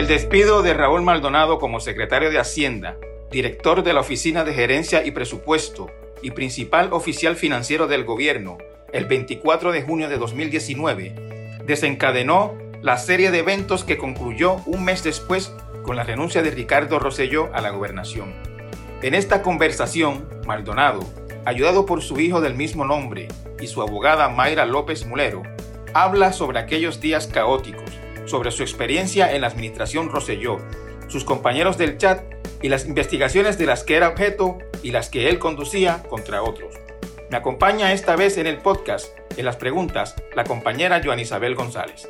El despido de Raúl Maldonado como secretario de Hacienda, director de la Oficina de Gerencia y Presupuesto y principal oficial financiero del gobierno el 24 de junio de 2019, desencadenó la serie de eventos que concluyó un mes después con la renuncia de Ricardo Rosselló a la gobernación. En esta conversación, Maldonado, ayudado por su hijo del mismo nombre y su abogada Mayra López Mulero, habla sobre aquellos días caóticos, sobre su experiencia en la administración Rosselló, sus compañeros del chat y las investigaciones de las que era objeto y las que él conducía contra otros. Me acompaña esta vez en el podcast, en las preguntas, la compañera Joan Isabel González.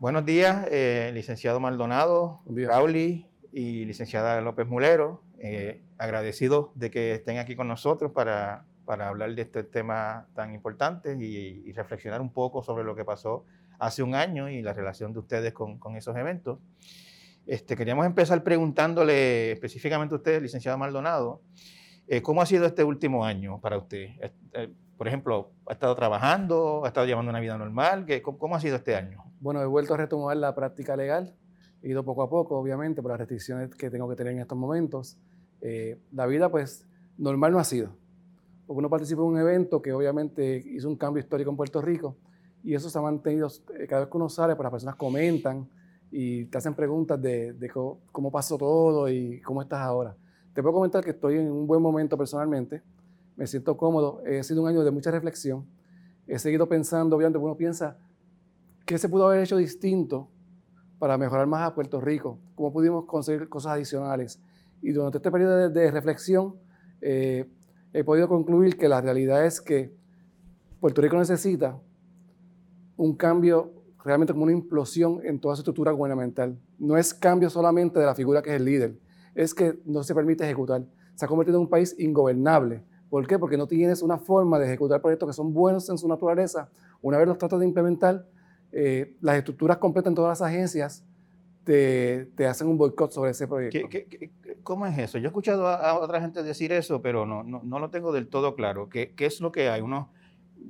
Buenos días, eh, licenciado Maldonado, Rauli y licenciada López Mulero. Eh, agradecidos de que estén aquí con nosotros para, para hablar de este tema tan importante y, reflexionar un poco sobre lo que pasó hace un año y la relación de ustedes con, con esos eventos. Este, queríamos empezar preguntándole específicamente a usted, licenciado Maldonado, eh, ¿cómo ha sido este último año para usted? por ejemplo, ¿ha estado trabajando? ¿Ha estado llevando una vida normal? ¿Cómo, ha sido este año? Bueno, he vuelto a retomar la práctica legal. He ido poco a poco, obviamente, por las restricciones que tengo que tener en estos momentos. Eh, la vida, pues, normal no ha sido. Porque uno participó en un evento que obviamente hizo un cambio histórico en Puerto Rico y eso se ha mantenido, eh, cada vez que uno sale, pues las personas comentan y te hacen preguntas de, de cómo pasó todo y cómo estás ahora. Te puedo comentar que estoy en un buen momento personalmente me siento cómodo. Ha sido un año de mucha reflexión. He seguido pensando, obviamente uno piensa, ¿qué se pudo haber hecho distinto para mejorar más a Puerto Rico? ¿Cómo pudimos conseguir cosas adicionales? Y durante este periodo de, reflexión eh, he podido concluir que la realidad es que Puerto Rico necesita un cambio realmente como una implosión en toda su estructura gubernamental. No es cambio solamente de la figura que es el líder, es que no se permite ejecutar. Se ha convertido en un país ingobernable ¿Por qué? Porque no tienes una forma de ejecutar proyectos que son buenos en su naturaleza. Una vez los tratas de implementar, eh, las estructuras completas en todas las agencias te, te hacen un boicot sobre ese proyecto. cómo es eso? Yo he escuchado a, otra gente decir eso, pero no, no, no, lo tengo del todo claro. ¿Qué, qué es lo que hay? Uno,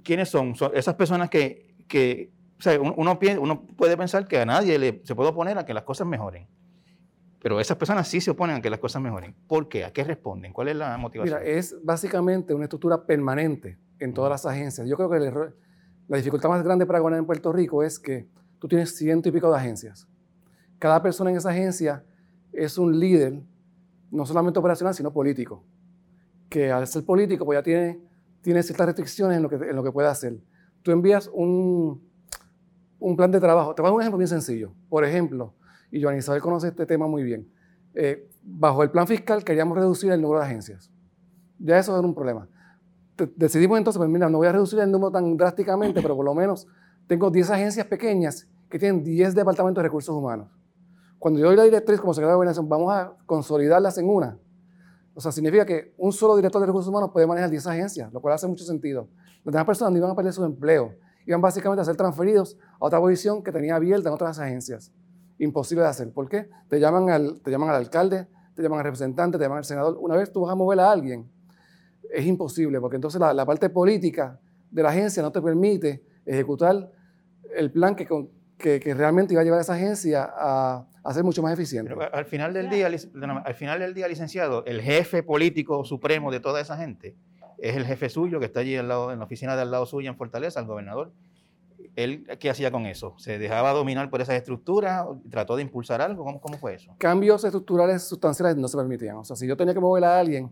¿Quiénes son? son esas personas que, que o sea, uno, uno, puede pensar que a nadie le, se puede oponer a que las cosas mejoren. Pero esas personas sí se oponen a que las cosas mejoren. ¿Por qué? ¿A qué responden? ¿Cuál es la motivación? Mira, es básicamente una estructura permanente en todas las agencias. Yo creo que la dificultad más grande para gobernar en Puerto Rico es que tú tienes ciento y pico de agencias. Cada persona en esa agencia es un líder, no solamente operacional, sino político. Que al ser político, pues ya tiene, ciertas restricciones en lo, que, en puede hacer. Tú envías un, un plan de trabajo. Te voy a dar un ejemplo bien sencillo. Por ejemplo, y Joan Isabel conoce este tema muy bien. Eh, bajo el plan fiscal queríamos reducir el número de agencias. Ya eso era un problema. decidimos entonces, pues mira, no voy a reducir el número tan drásticamente, pero por lo menos tengo 10 agencias pequeñas que tienen 10 departamentos de recursos humanos. Cuando yo doy la directriz como secretario de gobernación, vamos a consolidarlas en una. O sea, significa que un solo director de recursos humanos puede manejar 10 agencias, lo cual hace mucho sentido. Las demás personas no iban a perder su empleo, iban básicamente a ser transferidos a otra posición que tenía abierta en otras agencias imposible de hacer. ¿Por qué? Te llaman al, te llaman al alcalde, te llaman al representante, te llaman al senador. Una vez tú vas a mover a alguien, es imposible, porque entonces la, parte política de la agencia no te permite ejecutar el plan que, que, realmente iba a llevar a esa agencia a, a ser mucho más eficiente. al final del día, al final del día, licenciado, el jefe político supremo de toda esa gente es el jefe suyo que está allí al lado, en la oficina de al lado suya en Fortaleza, el gobernador. ¿Él qué hacía con eso? ¿Se dejaba dominar por esas estructuras? ¿Trató de impulsar algo? ¿Cómo, ¿Cómo, fue eso? Cambios estructurales sustanciales no se permitían. O sea, si yo tenía que mover a alguien,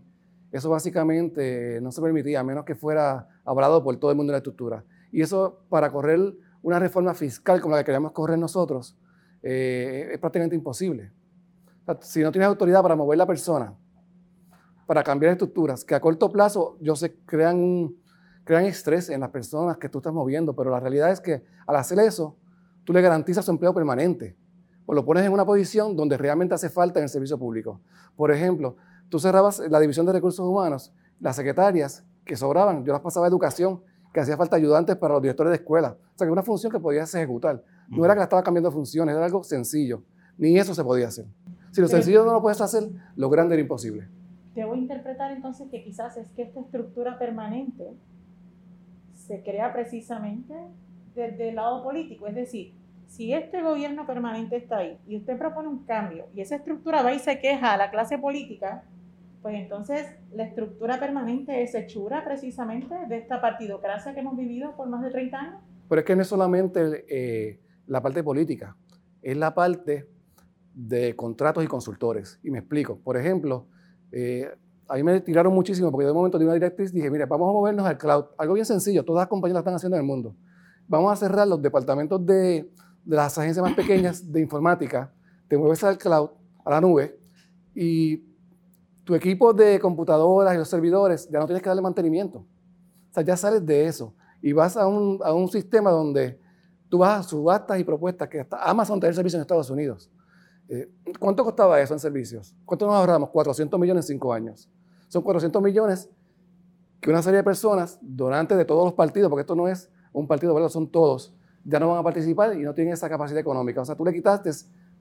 eso básicamente no se permitía, a menos que fuera hablado por todo el mundo de la estructura. Y eso, para correr una reforma fiscal como la que queríamos correr nosotros, eh, es prácticamente imposible. Si no tienes autoridad para mover la persona, para cambiar estructuras, que a corto plazo yo sé crean crean estrés en las personas que tú estás moviendo, pero la realidad es que al hacer eso, tú le garantizas su empleo permanente o lo pones en una posición donde realmente hace falta en el servicio público. Por ejemplo, tú cerrabas la división de recursos humanos, las secretarias que sobraban, yo las pasaba a educación, que hacía falta ayudantes para los directores de escuela. O sea, que una función que podías ejecutar. No era que la estaba cambiando funciones, era algo sencillo. Ni eso se podía hacer. Si lo sencillo no lo puedes hacer, lo grande era imposible. Debo interpretar entonces que quizás es que esta estructura permanente se crea precisamente desde el lado político. Es decir, si este gobierno permanente está ahí y usted propone un cambio y esa estructura va y se queja a la clase política, pues entonces la estructura permanente es hechura precisamente de esta partidocracia que hemos vivido por más de 30 años. Pero es que no es solamente eh, la parte política, es la parte de contratos y consultores. Y me explico. Por ejemplo, eh, a mí me tiraron muchísimo porque de un momento de una directriz dije, mire, vamos a movernos al cloud. Algo bien sencillo, todas las compañías lo están haciendo en el mundo. Vamos a cerrar los departamentos de, de las agencias más pequeñas de informática, te mueves al cloud, a la nube, y tu equipo de computadoras y los servidores ya no tienes que darle mantenimiento. O sea, ya sales de eso y vas a un, a un sistema donde tú vas a subastas y propuestas que hasta Amazon da el servicio en Estados Unidos. Eh, ¿Cuánto costaba eso en servicios? ¿Cuánto nos ahorramos? 400 millones en cinco años. Son 400 millones que una serie de personas, donantes de todos los partidos, porque esto no es un partido, ¿verdad? son todos, ya no van a participar y no tienen esa capacidad económica. O sea, tú le quitaste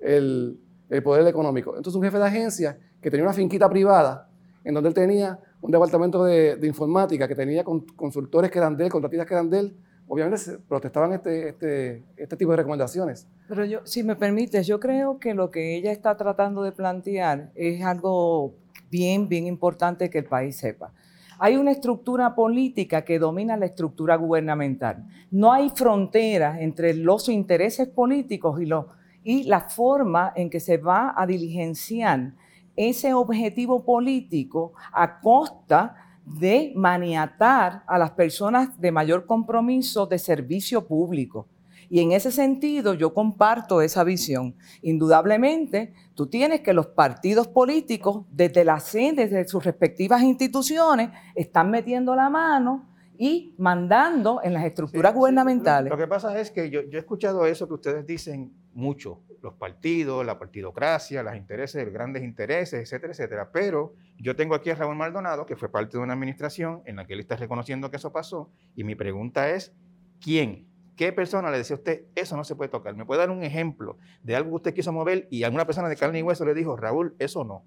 el, el poder económico. Entonces, un jefe de agencia que tenía una finquita privada, en donde él tenía un departamento de, de informática, que tenía consultores que eran de él, contratistas que eran de él, obviamente protestaban este, este, este tipo de recomendaciones. Pero yo, si me permites, yo creo que lo que ella está tratando de plantear es algo bien, bien importante que el país sepa. Hay una estructura política que domina la estructura gubernamental. No hay frontera entre los intereses políticos y, los, y la forma en que se va a diligenciar ese objetivo político a costa de maniatar a las personas de mayor compromiso de servicio público. Y en ese sentido yo comparto esa visión. Indudablemente, tú tienes que los partidos políticos, desde la sede, desde sus respectivas instituciones, están metiendo la mano y mandando en las estructuras gubernamentales. Lo que pasa es que yo, yo, he escuchado eso que ustedes dicen mucho, los partidos, la partidocracia, los intereses, los grandes intereses, etcétera, etcétera. Pero yo tengo aquí a Raúl Maldonado, que fue parte de una administración en la que él está reconociendo que eso pasó, y mi pregunta es, ¿quién? ¿Qué persona le decía a usted, eso no se puede tocar? ¿Me puede dar un ejemplo de algo que usted quiso mover y alguna persona de carne y hueso le dijo, Raúl, eso no?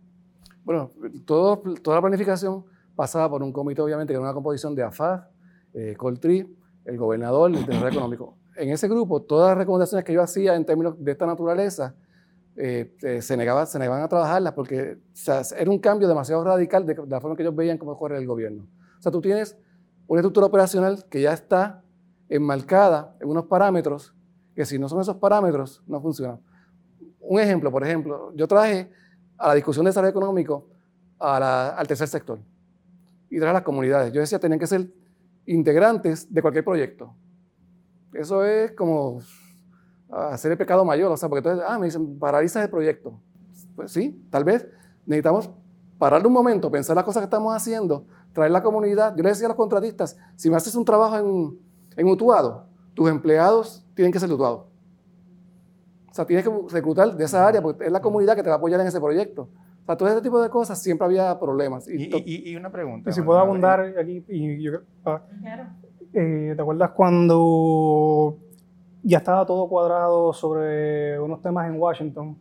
Bueno, todo, toda la planificación pasaba por un comité, obviamente, que era una composición de AFAF, eh, Coltri, el gobernador, el desarrollo económico. En ese grupo, todas las recomendaciones que yo hacía en términos de esta naturaleza, eh, eh, se, negaba, se negaban a trabajarlas porque era un cambio demasiado radical de, la forma que ellos veían cómo corre el gobierno. O sea, tú tienes una estructura operacional que ya está enmarcada en unos parámetros que si no son esos parámetros, no funcionan. Un ejemplo, por ejemplo, yo traje a la discusión de desarrollo económico al tercer sector y traje a las comunidades. Yo decía, tenían que ser integrantes de cualquier proyecto. Eso es como hacer el pecado mayor, o sea, porque entonces, ah, me dicen, paralizas el proyecto. Pues sí, tal vez necesitamos parar un momento, pensar las cosas que estamos haciendo, traer la comunidad. Yo le decía a los contratistas, si me haces un trabajo en, en Utuado, tus empleados tienen que ser de Utuado. O sea, tienes que reclutar de esa área, porque es la comunidad que te va a apoyar en ese proyecto. O sea, todo ese tipo de cosas siempre había problemas. Y, y, y una pregunta. Y si puedo abundar aquí, y yo, ah, eh, ¿te acuerdas cuando ya estaba todo cuadrado sobre unos temas en Washington?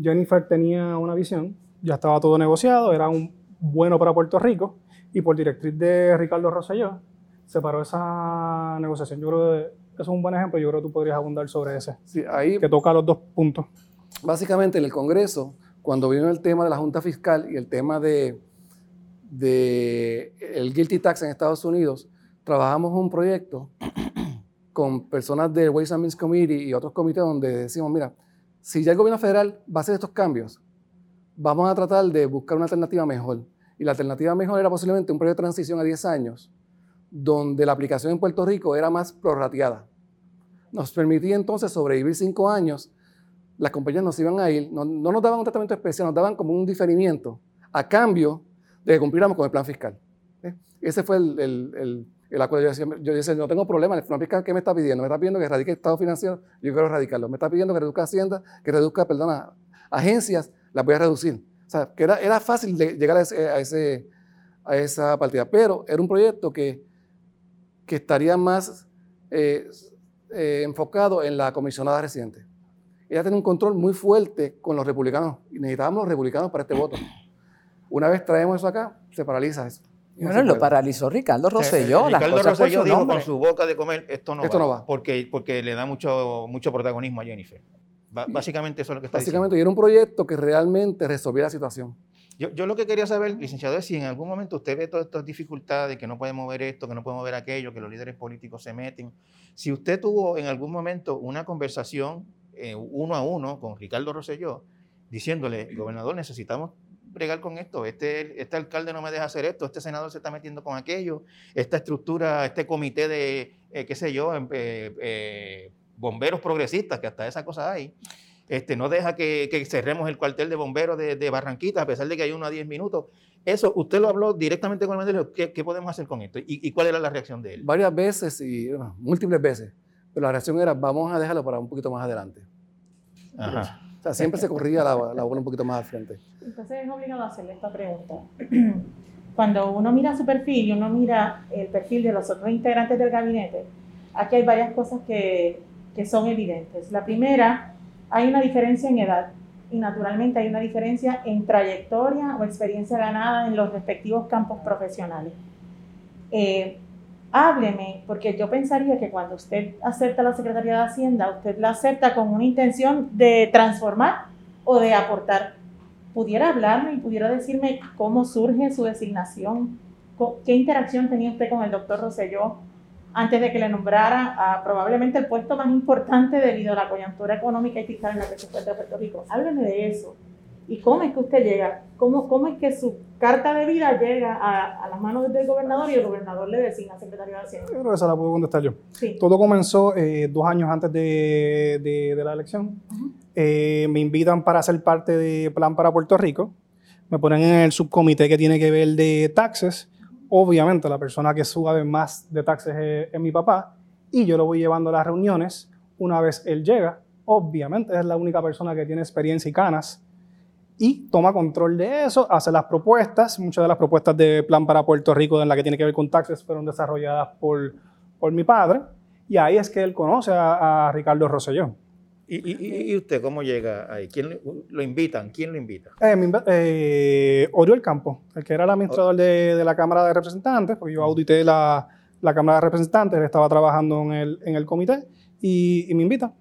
Jennifer tenía una visión, ya estaba todo negociado, era un bueno para Puerto Rico, y por directriz de Ricardo Rosselló, se paró esa negociación. Yo creo que eso es un buen ejemplo, yo creo que tú podrías abundar sobre ese, sí, ahí, que toca los dos puntos. Básicamente en el Congreso cuando vino el tema de la Junta Fiscal y el tema de, de el guilty tax en Estados Unidos, trabajamos un proyecto con personas del Ways and Means Committee y otros comités donde decimos, mira, si ya el gobierno federal va a hacer estos cambios, vamos a tratar de buscar una alternativa mejor. Y la alternativa mejor era posiblemente un periodo de transición a 10 años, donde la aplicación en Puerto Rico era más prorrateada. Nos permitía entonces sobrevivir 5 años las compañías nos iban a ir, no, nos daban un tratamiento especial, nos daban como un diferimiento a cambio de que cumpliéramos con el plan fiscal. ¿eh? Ese fue el, el, el, acuerdo. Yo decía, yo decía, no tengo problema, el fiscal, ¿qué me está pidiendo? Me está pidiendo que radique el Estado financiero, yo quiero radicarlo. Me está pidiendo que reduzca Hacienda, que reduzca, perdona, agencias, las voy a reducir. O sea, que era, era fácil llegar a, ese, a esa partida, pero era un proyecto que, que estaría más eh, eh, enfocado en la comisionada residente ella tenía un control muy fuerte con los republicanos y necesitábamos los republicanos para este voto. Una vez traemos eso acá, se paraliza eso. No Bueno, lo paralizó Ricardo Rosselló. las Ricardo cosas Rosselló dijo con su boca de comer, esto no Esto va, no va. Porque, porque le da mucho, mucho protagonismo a Jennifer. Básicamente eso es lo que está Básicamente, y era un proyecto que realmente resolvía la situación. Yo, yo lo que quería saber, licenciado, es si en algún momento usted ve todas estas dificultades, que no puede mover esto, que no puede mover aquello, que los líderes políticos se meten. Si usted tuvo en algún momento una conversación eh, uno a uno con Ricardo Rosselló, diciéndole, gobernador, necesitamos bregar con esto, este, este alcalde no me deja hacer esto, este senador se está metiendo con aquello, esta estructura, este comité de, eh, qué sé yo, em- eh, eh, bomberos progresistas, que hasta esa cosa hay, este, no deja que, que cerremos el cuartel de bomberos de, de Barranquita, a pesar de que hay uno a 10 minutos. Eso, usted lo habló directamente con el mandatario, ¿qué, qué podemos hacer con esto? ¿Y, y cuál era la reacción de él? Varias veces y bueno, múltiples veces. Pero la reacción era, vamos a dejarlo para un poquito más adelante. Ajá. Sea, siempre se corría la, la bola un poquito más al frente. Entonces es obligado a hacerle esta pregunta. Cuando uno mira su perfil y uno mira el perfil de los otros integrantes del gabinete, aquí hay varias cosas que, que son evidentes. La primera, hay una diferencia en edad y naturalmente hay una diferencia en trayectoria o experiencia ganada en los respectivos campos profesionales. Eh, hábleme, porque yo pensaría que cuando usted acepta la Secretaría de Hacienda, usted la acepta con una intención de transformar o de aportar. ¿Pudiera hablarme y pudiera decirme cómo surge su designación? ¿Qué interacción tenía usted con el doctor Rosselló antes de que le nombrara a probablemente el puesto más importante debido a la coyuntura económica y fiscal en la que se encuentra Puerto Rico? Hábleme de eso. ¿Y cómo es que usted llega? ¿Cómo, cómo es que su carta de vida llega a, a las manos del gobernador y el gobernador le designa secretario de Hacienda? Que esa la puedo contestar yo. Sí. Todo comenzó eh, dos años antes de, de- de la elección. Ujú. Eh, me invitan para ser parte de Plan para Puerto Rico. Me ponen en el subcomité que tiene que ver de taxes. Obviamente, la persona que sabe más de taxes es, es mi papá. Y yo lo voy llevando a las reuniones. Una vez él llega, obviamente es la única persona que tiene experiencia y canas. Y toma control de eso, hace las propuestas. Muchas de las propuestas de Plan para Puerto Rico en la que tiene que ver con taxes fueron desarrolladas por, por mi padre. Y ahí es que él conoce a, a Ricardo Rosselló. ¿Y, y- y- usted cómo llega ahí? ¿Quién lo, invitan? ¿Quién lo invita? Eh, mi eh, Oriol Campo, el que era el administrador de, de la Cámara de Representantes, porque yo audité la, la Cámara de Representantes, él estaba trabajando en el, en el comité y, y me invita.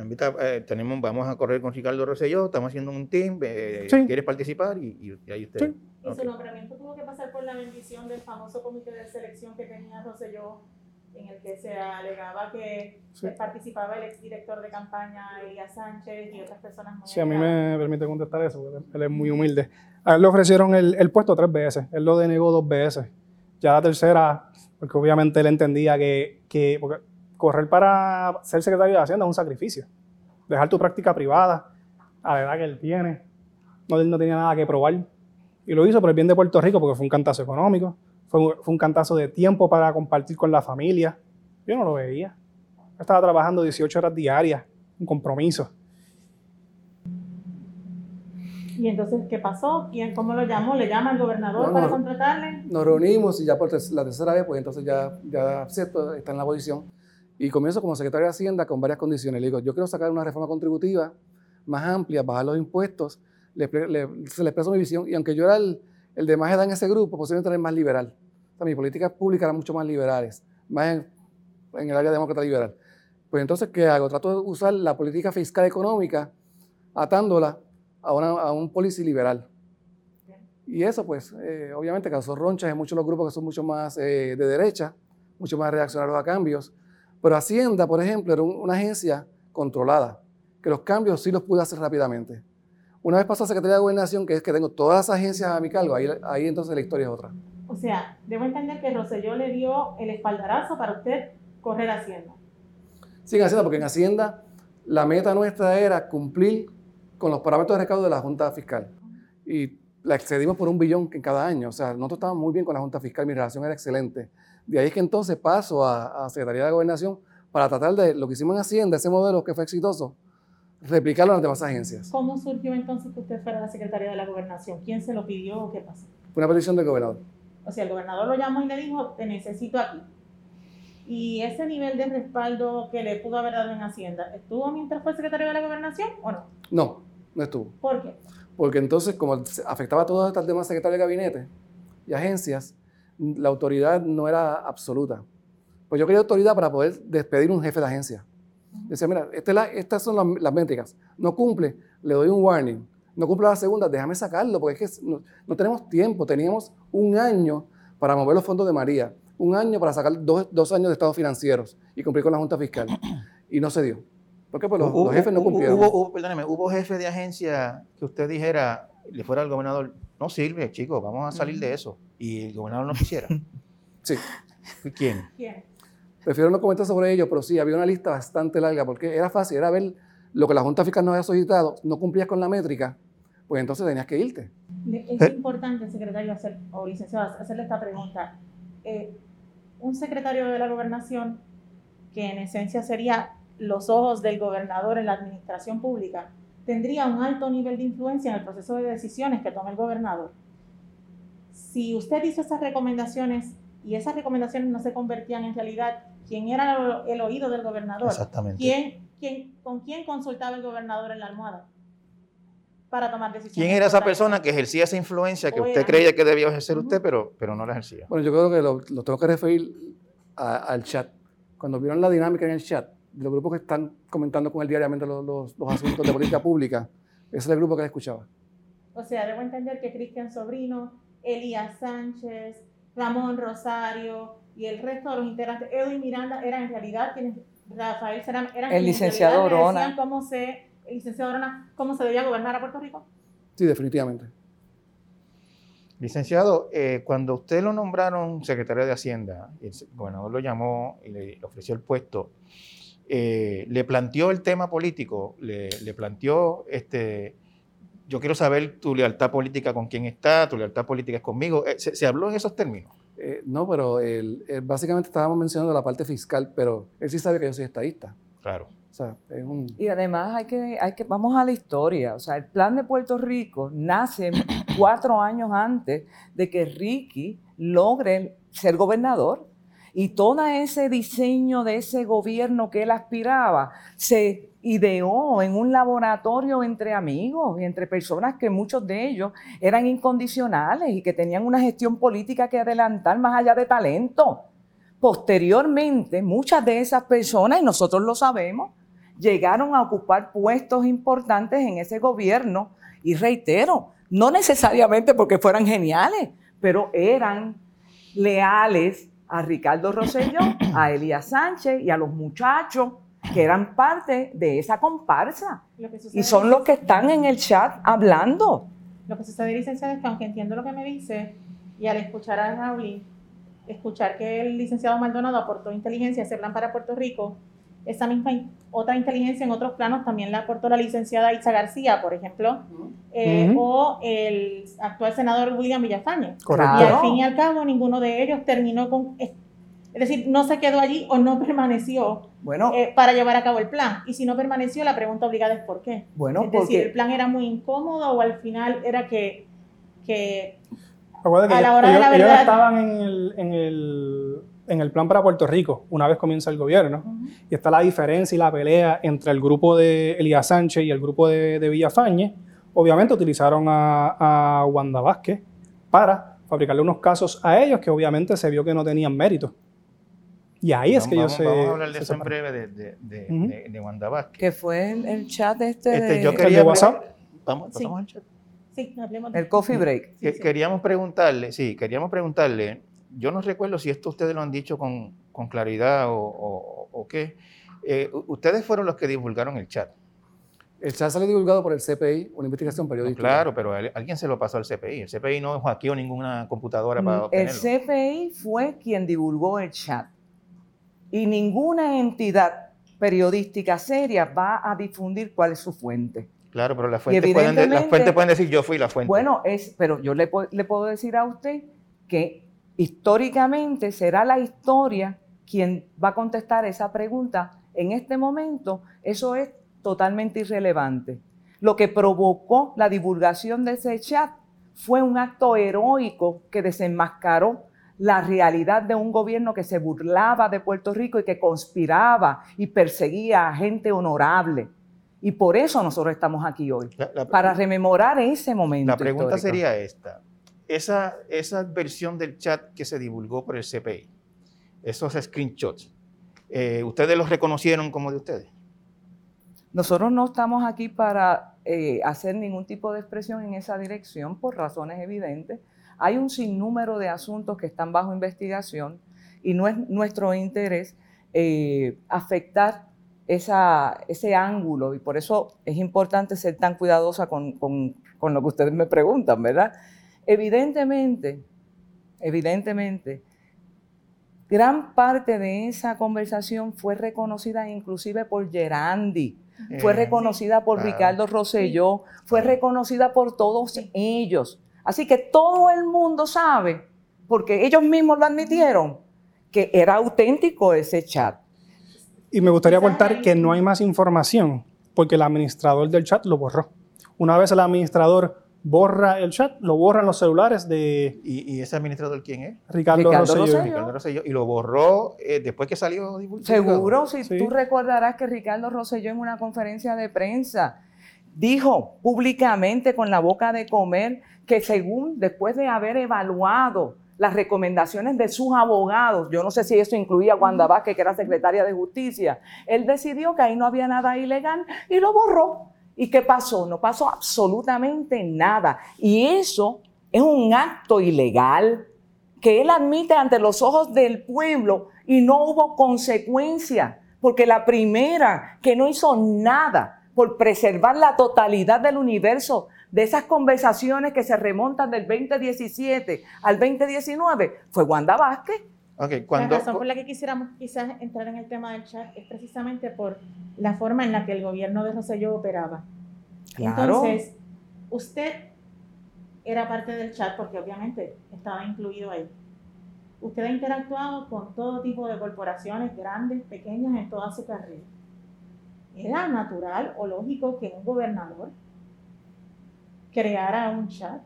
Invita, eh, tenemos, vamos a correr con Ricardo Rosselló, estamos haciendo un team, eh, Sí. ¿quieres participar? Y, y- y ahí usted. Sí. Y su nombramiento tuvo que pasar por la bendición del famoso comité de selección que tenía Rosselló, en el que se alegaba que Sí. participaba el exdirector de campaña Elías Sánchez y otras personas muy Si a mí me permite contestar eso, porque él- él es muy humilde. A él le ofrecieron el, el puesto tres veces, él lo denegó dos veces. Ya la tercera, porque obviamente él entendía que, que porque correr para ser secretario de Hacienda es un sacrificio. Dejar tu práctica privada a la edad que él tiene, no, él no tenía nada que probar. Y lo hizo por el bien de Puerto Rico, porque fue un cantazo económico, fue un, fue un cantazo de tiempo para compartir con la familia. Yo no lo veía. Yo estaba trabajando 18 horas diarias, un compromiso. Y entonces, ¿qué pasó? ¿Quién, ¿Cómo lo llamó? ¿Le llama al gobernador No, para contratarle? Nos reunimos y ya por la tercera vez, pues entonces ya, ya acepto, está en la posición. Y comienzo como secretario de Hacienda con varias condiciones. Le digo, yo quiero sacar una reforma contributiva más amplia, bajar los impuestos. Le, le- se le expreso mi visión. Y aunque yo era el, el de más edad en ese grupo, posiblemente era el más liberal. O sea, mis políticas públicas eran mucho más liberales, más en, en el área demócrata liberal. Pues entonces, ¿qué hago? Trato de usar la política fiscal económica atándola a, una- a un policy liberal. Y eso, pues, eh, obviamente causó ronchas en muchos de los grupos que son mucho más eh, de derecha, mucho más reaccionarios a cambios. Pero Hacienda, por ejemplo, era un- una agencia controlada, que los cambios sí los pude hacer rápidamente. Una vez pasó a Secretaría de Gobernación, que es que tengo todas las agencias a mi cargo, ahí, ahí entonces la historia es otra. O sea, debo entender que Rosselló le dio el espaldarazo para usted correr Hacienda. Sí, en Hacienda, porque en Hacienda la meta nuestra era cumplir con los parámetros de recaudo de la Junta Fiscal. Y la excedimos por un billón en cada año. O sea, nosotros estábamos muy bien con la Junta Fiscal, mi relación era excelente. De ahí es que entonces paso a, a Secretaría de Gobernación para tratar de lo que hicimos en Hacienda, ese modelo que fue exitoso, replicarlo en las demás agencias. ¿Cómo surgió entonces que usted fuera la secretaria de la gobernación? ¿Quién se lo pidió o qué pasó? Fue una petición del gobernador. O sea, el gobernador lo llamó y le dijo, te necesito aquí. Y ese nivel de respaldo que le pudo haber dado en Hacienda, ¿estuvo mientras fue secretario de la gobernación o no? No, no estuvo. ¿Por qué? Porque entonces, como afectaba a todos estos demás secretarios de gabinete y agencias, la autoridad no era absoluta. Pues yo quería autoridad para poder despedir un jefe de agencia. Decía, mira, estas son las, métricas. No cumple, le doy un warning. No cumple la segunda, déjame sacarlo, porque es que no, tenemos tiempo. Teníamos un año para mover los fondos de María, un año para sacar dos, años de estados financieros y cumplir con la Junta Fiscal. Y no se dio. ¿Por qué? Pues los, jefes no cumplieron. Hubo, perdóneme, hubo jefe de agencia que usted dijera, le fuera al gobernador, no sirve, chicos, vamos a salir de eso. Y el gobernador no quisiera. sí. ¿Quién? ¿Quién? Prefiero no comentar sobre ello, pero sí, había una lista bastante larga porque era fácil, era ver lo que la Junta Fiscal no había solicitado, no cumplías con la métrica, pues entonces tenías que irte. Es eh. importante, secretario, hacer, o licenciado, hacerle esta pregunta. Eh, un secretario de la gobernación, que en esencia sería los ojos del gobernador en la administración pública, tendría un alto nivel de influencia en el proceso de decisiones que toma el gobernador. Si usted hizo esas recomendaciones y esas recomendaciones no se convertían en realidad, quién era el oído del gobernador, Exactamente. ¿Quién, quién, con quién consultaba el gobernador en la almohada para tomar decisiones. ¿Quién era esa persona que ejercía esa influencia que usted creía que debía ejercer usted, pero, pero no la ejercía? Bueno, yo creo que lo, tengo que referir al chat. Cuando vieron la dinámica en el chat, de los grupos que están comentando con él diariamente los, los, los asuntos de política pública, ese es el grupo que le escuchaba. O sea, debo entender que Cristian Sobrino, Elías Sánchez, Ramón Rosario, y el resto de los integrantes, Edwin Miranda, eran en realidad quienes, Rafael Serán, eran el licenciado Orona. Cómo se, el licenciado Orona, cómo se debía gobernar a Puerto Rico. Sí, definitivamente. Licenciado, eh, cuando usted lo nombraron secretario de Hacienda, el gobernador lo llamó y le ofreció el puesto, eh, le planteó el tema político, le, le planteó este, yo quiero saber tu lealtad política con quién está, tu lealtad política es conmigo. Eh, ¿Se, habló en esos términos? Eh, no, pero básicamente estábamos mencionando la parte fiscal, pero él sí sabe que yo soy estadista. Claro. O sea, es un... Y además hay que, hay que, vamos a la historia, o sea, el plan de Puerto Rico nace cuatro años antes de que Ricky logre ser gobernador. Y todo ese diseño de ese gobierno que él aspiraba se ideó en un laboratorio entre amigos y entre personas que muchos de ellos eran incondicionales y que tenían una gestión política que adelantar más allá de talento. Posteriormente, muchas de esas personas, y nosotros lo sabemos, llegaron a ocupar puestos importantes en ese gobierno y reitero, no necesariamente porque fueran geniales, pero eran leales a Ricardo Rosselló, a Elías Sánchez y a los muchachos que eran parte de esa comparsa. Y son los que están en el chat hablando. Lo que sucede, licenciado, es que aunque entiendo lo que me dice, y al escuchar a Raúl, escuchar que el licenciado Maldonado aportó inteligencia a ese plan para Puerto Rico, esa misma otra inteligencia en otros planos también la aportó la licenciada Itza García, por ejemplo, eh, o el actual senador William Villafañe. Y al fin y al cabo, ninguno de ellos terminó con es decir, no se quedó allí o no permaneció bueno, eh, para llevar a cabo el plan. Y si no permaneció, la pregunta obligada es ¿por qué? Bueno, es decir, el plan era muy incómodo o al final era que, que a la hora de la verdad... Ellos estaban en el, en, el, en el, plan para Puerto Rico una vez comienza el gobierno. Y está la diferencia y la pelea entre el grupo de Elías Sánchez y el grupo de, de Villafañe. Obviamente utilizaron a, a Wanda Vázquez para fabricarle unos casos a ellos que obviamente se vio que no tenían mérito. Y ahí es que yo sé. Vamos a hablar de eso en breve de, de, de, de, Wanda Vázquez. Que fue el, chat este, este de... Yo quería, ¿El WhatsApp? Vamos, pasamos al chat. Sí, hablemos de... El coffee break. Queríamos preguntarle, sí, queríamos preguntarle, yo no recuerdo si esto ustedes lo han dicho con, con claridad o, o, o qué. Eh, ustedes fueron los que divulgaron el chat. El chat salió divulgado por el CPI, una investigación periodística. claro, pero alguien se lo pasó al CPI. El CPI no hackeó ninguna computadora para mm, obtenerlo. El CPI fue quien divulgó el chat y ninguna entidad periodística seria va a difundir cuál es su fuente. Claro, pero las fuentes, pueden, las fuentes pueden decir yo fui la fuente. Bueno, es, pero yo le, le puedo decir a usted que históricamente será la historia quien va a contestar esa pregunta. En este momento eso es totalmente irrelevante. Lo que provocó la divulgación de ese chat fue un acto heroico que desenmascaró la realidad de un gobierno que se burlaba de Puerto Rico y que conspiraba y perseguía a gente honorable. Y por eso nosotros estamos aquí hoy, para rememorar ese momento. La pregunta sería esta. Esa, esa versión del chat que se divulgó por el CPI, esos screenshots, eh, ¿ustedes los reconocieron como de ustedes? Nosotros no estamos aquí para eh, hacer ningún tipo de expresión en esa dirección por razones evidentes. Hay un sinnúmero de asuntos que están bajo investigación y no es nuestro interés eh, afectar esa, ese ángulo y por eso es importante ser tan cuidadosa con, con, con lo que ustedes me preguntan, ¿verdad? Evidentemente, evidentemente, gran parte de esa conversación fue reconocida inclusive por Gerandi, fue Eh, reconocida por claro. Ricardo Rosselló, fue reconocida por todos ellos. Así que todo el mundo sabe, porque ellos mismos lo admitieron, que era auténtico ese chat. Y me gustaría aportar ahí- que no hay más información porque el administrador del chat lo borró. Una vez el administrador borra el chat, lo borran los celulares de ¿Y, y ese administrador quién es? Ricardo, Ricardo Rosselló. Rosselló. Ricardo Rosselló, y lo borró eh, después que salió divulgado. Seguro, si Sí. tú recordarás que Ricardo Rosselló en una conferencia de prensa dijo públicamente con la boca de comer que según después de haber evaluado las recomendaciones de sus abogados, yo no sé si eso incluía a Wanda Vázquez, que era secretaria de justicia, él decidió que ahí no había nada ilegal y lo borró. ¿Y qué pasó? No pasó absolutamente nada. Y eso es un acto ilegal que él admite ante los ojos del pueblo y no hubo consecuencia, porque la primera que no hizo nada por preservar la totalidad del universo de esas conversaciones que se remontan del 2017 al 2019 fue Wanda Vázquez. La razón por la que quisiéramos quizás entrar en el tema del chat es precisamente por la forma en la que el gobierno de Rosselló operaba. Entonces, usted era parte del chat porque obviamente estaba incluido ahí. Usted ha interactuado con todo tipo de corporaciones, grandes, pequeñas, en toda su carrera. Era natural o lógico que un gobernador creara un chat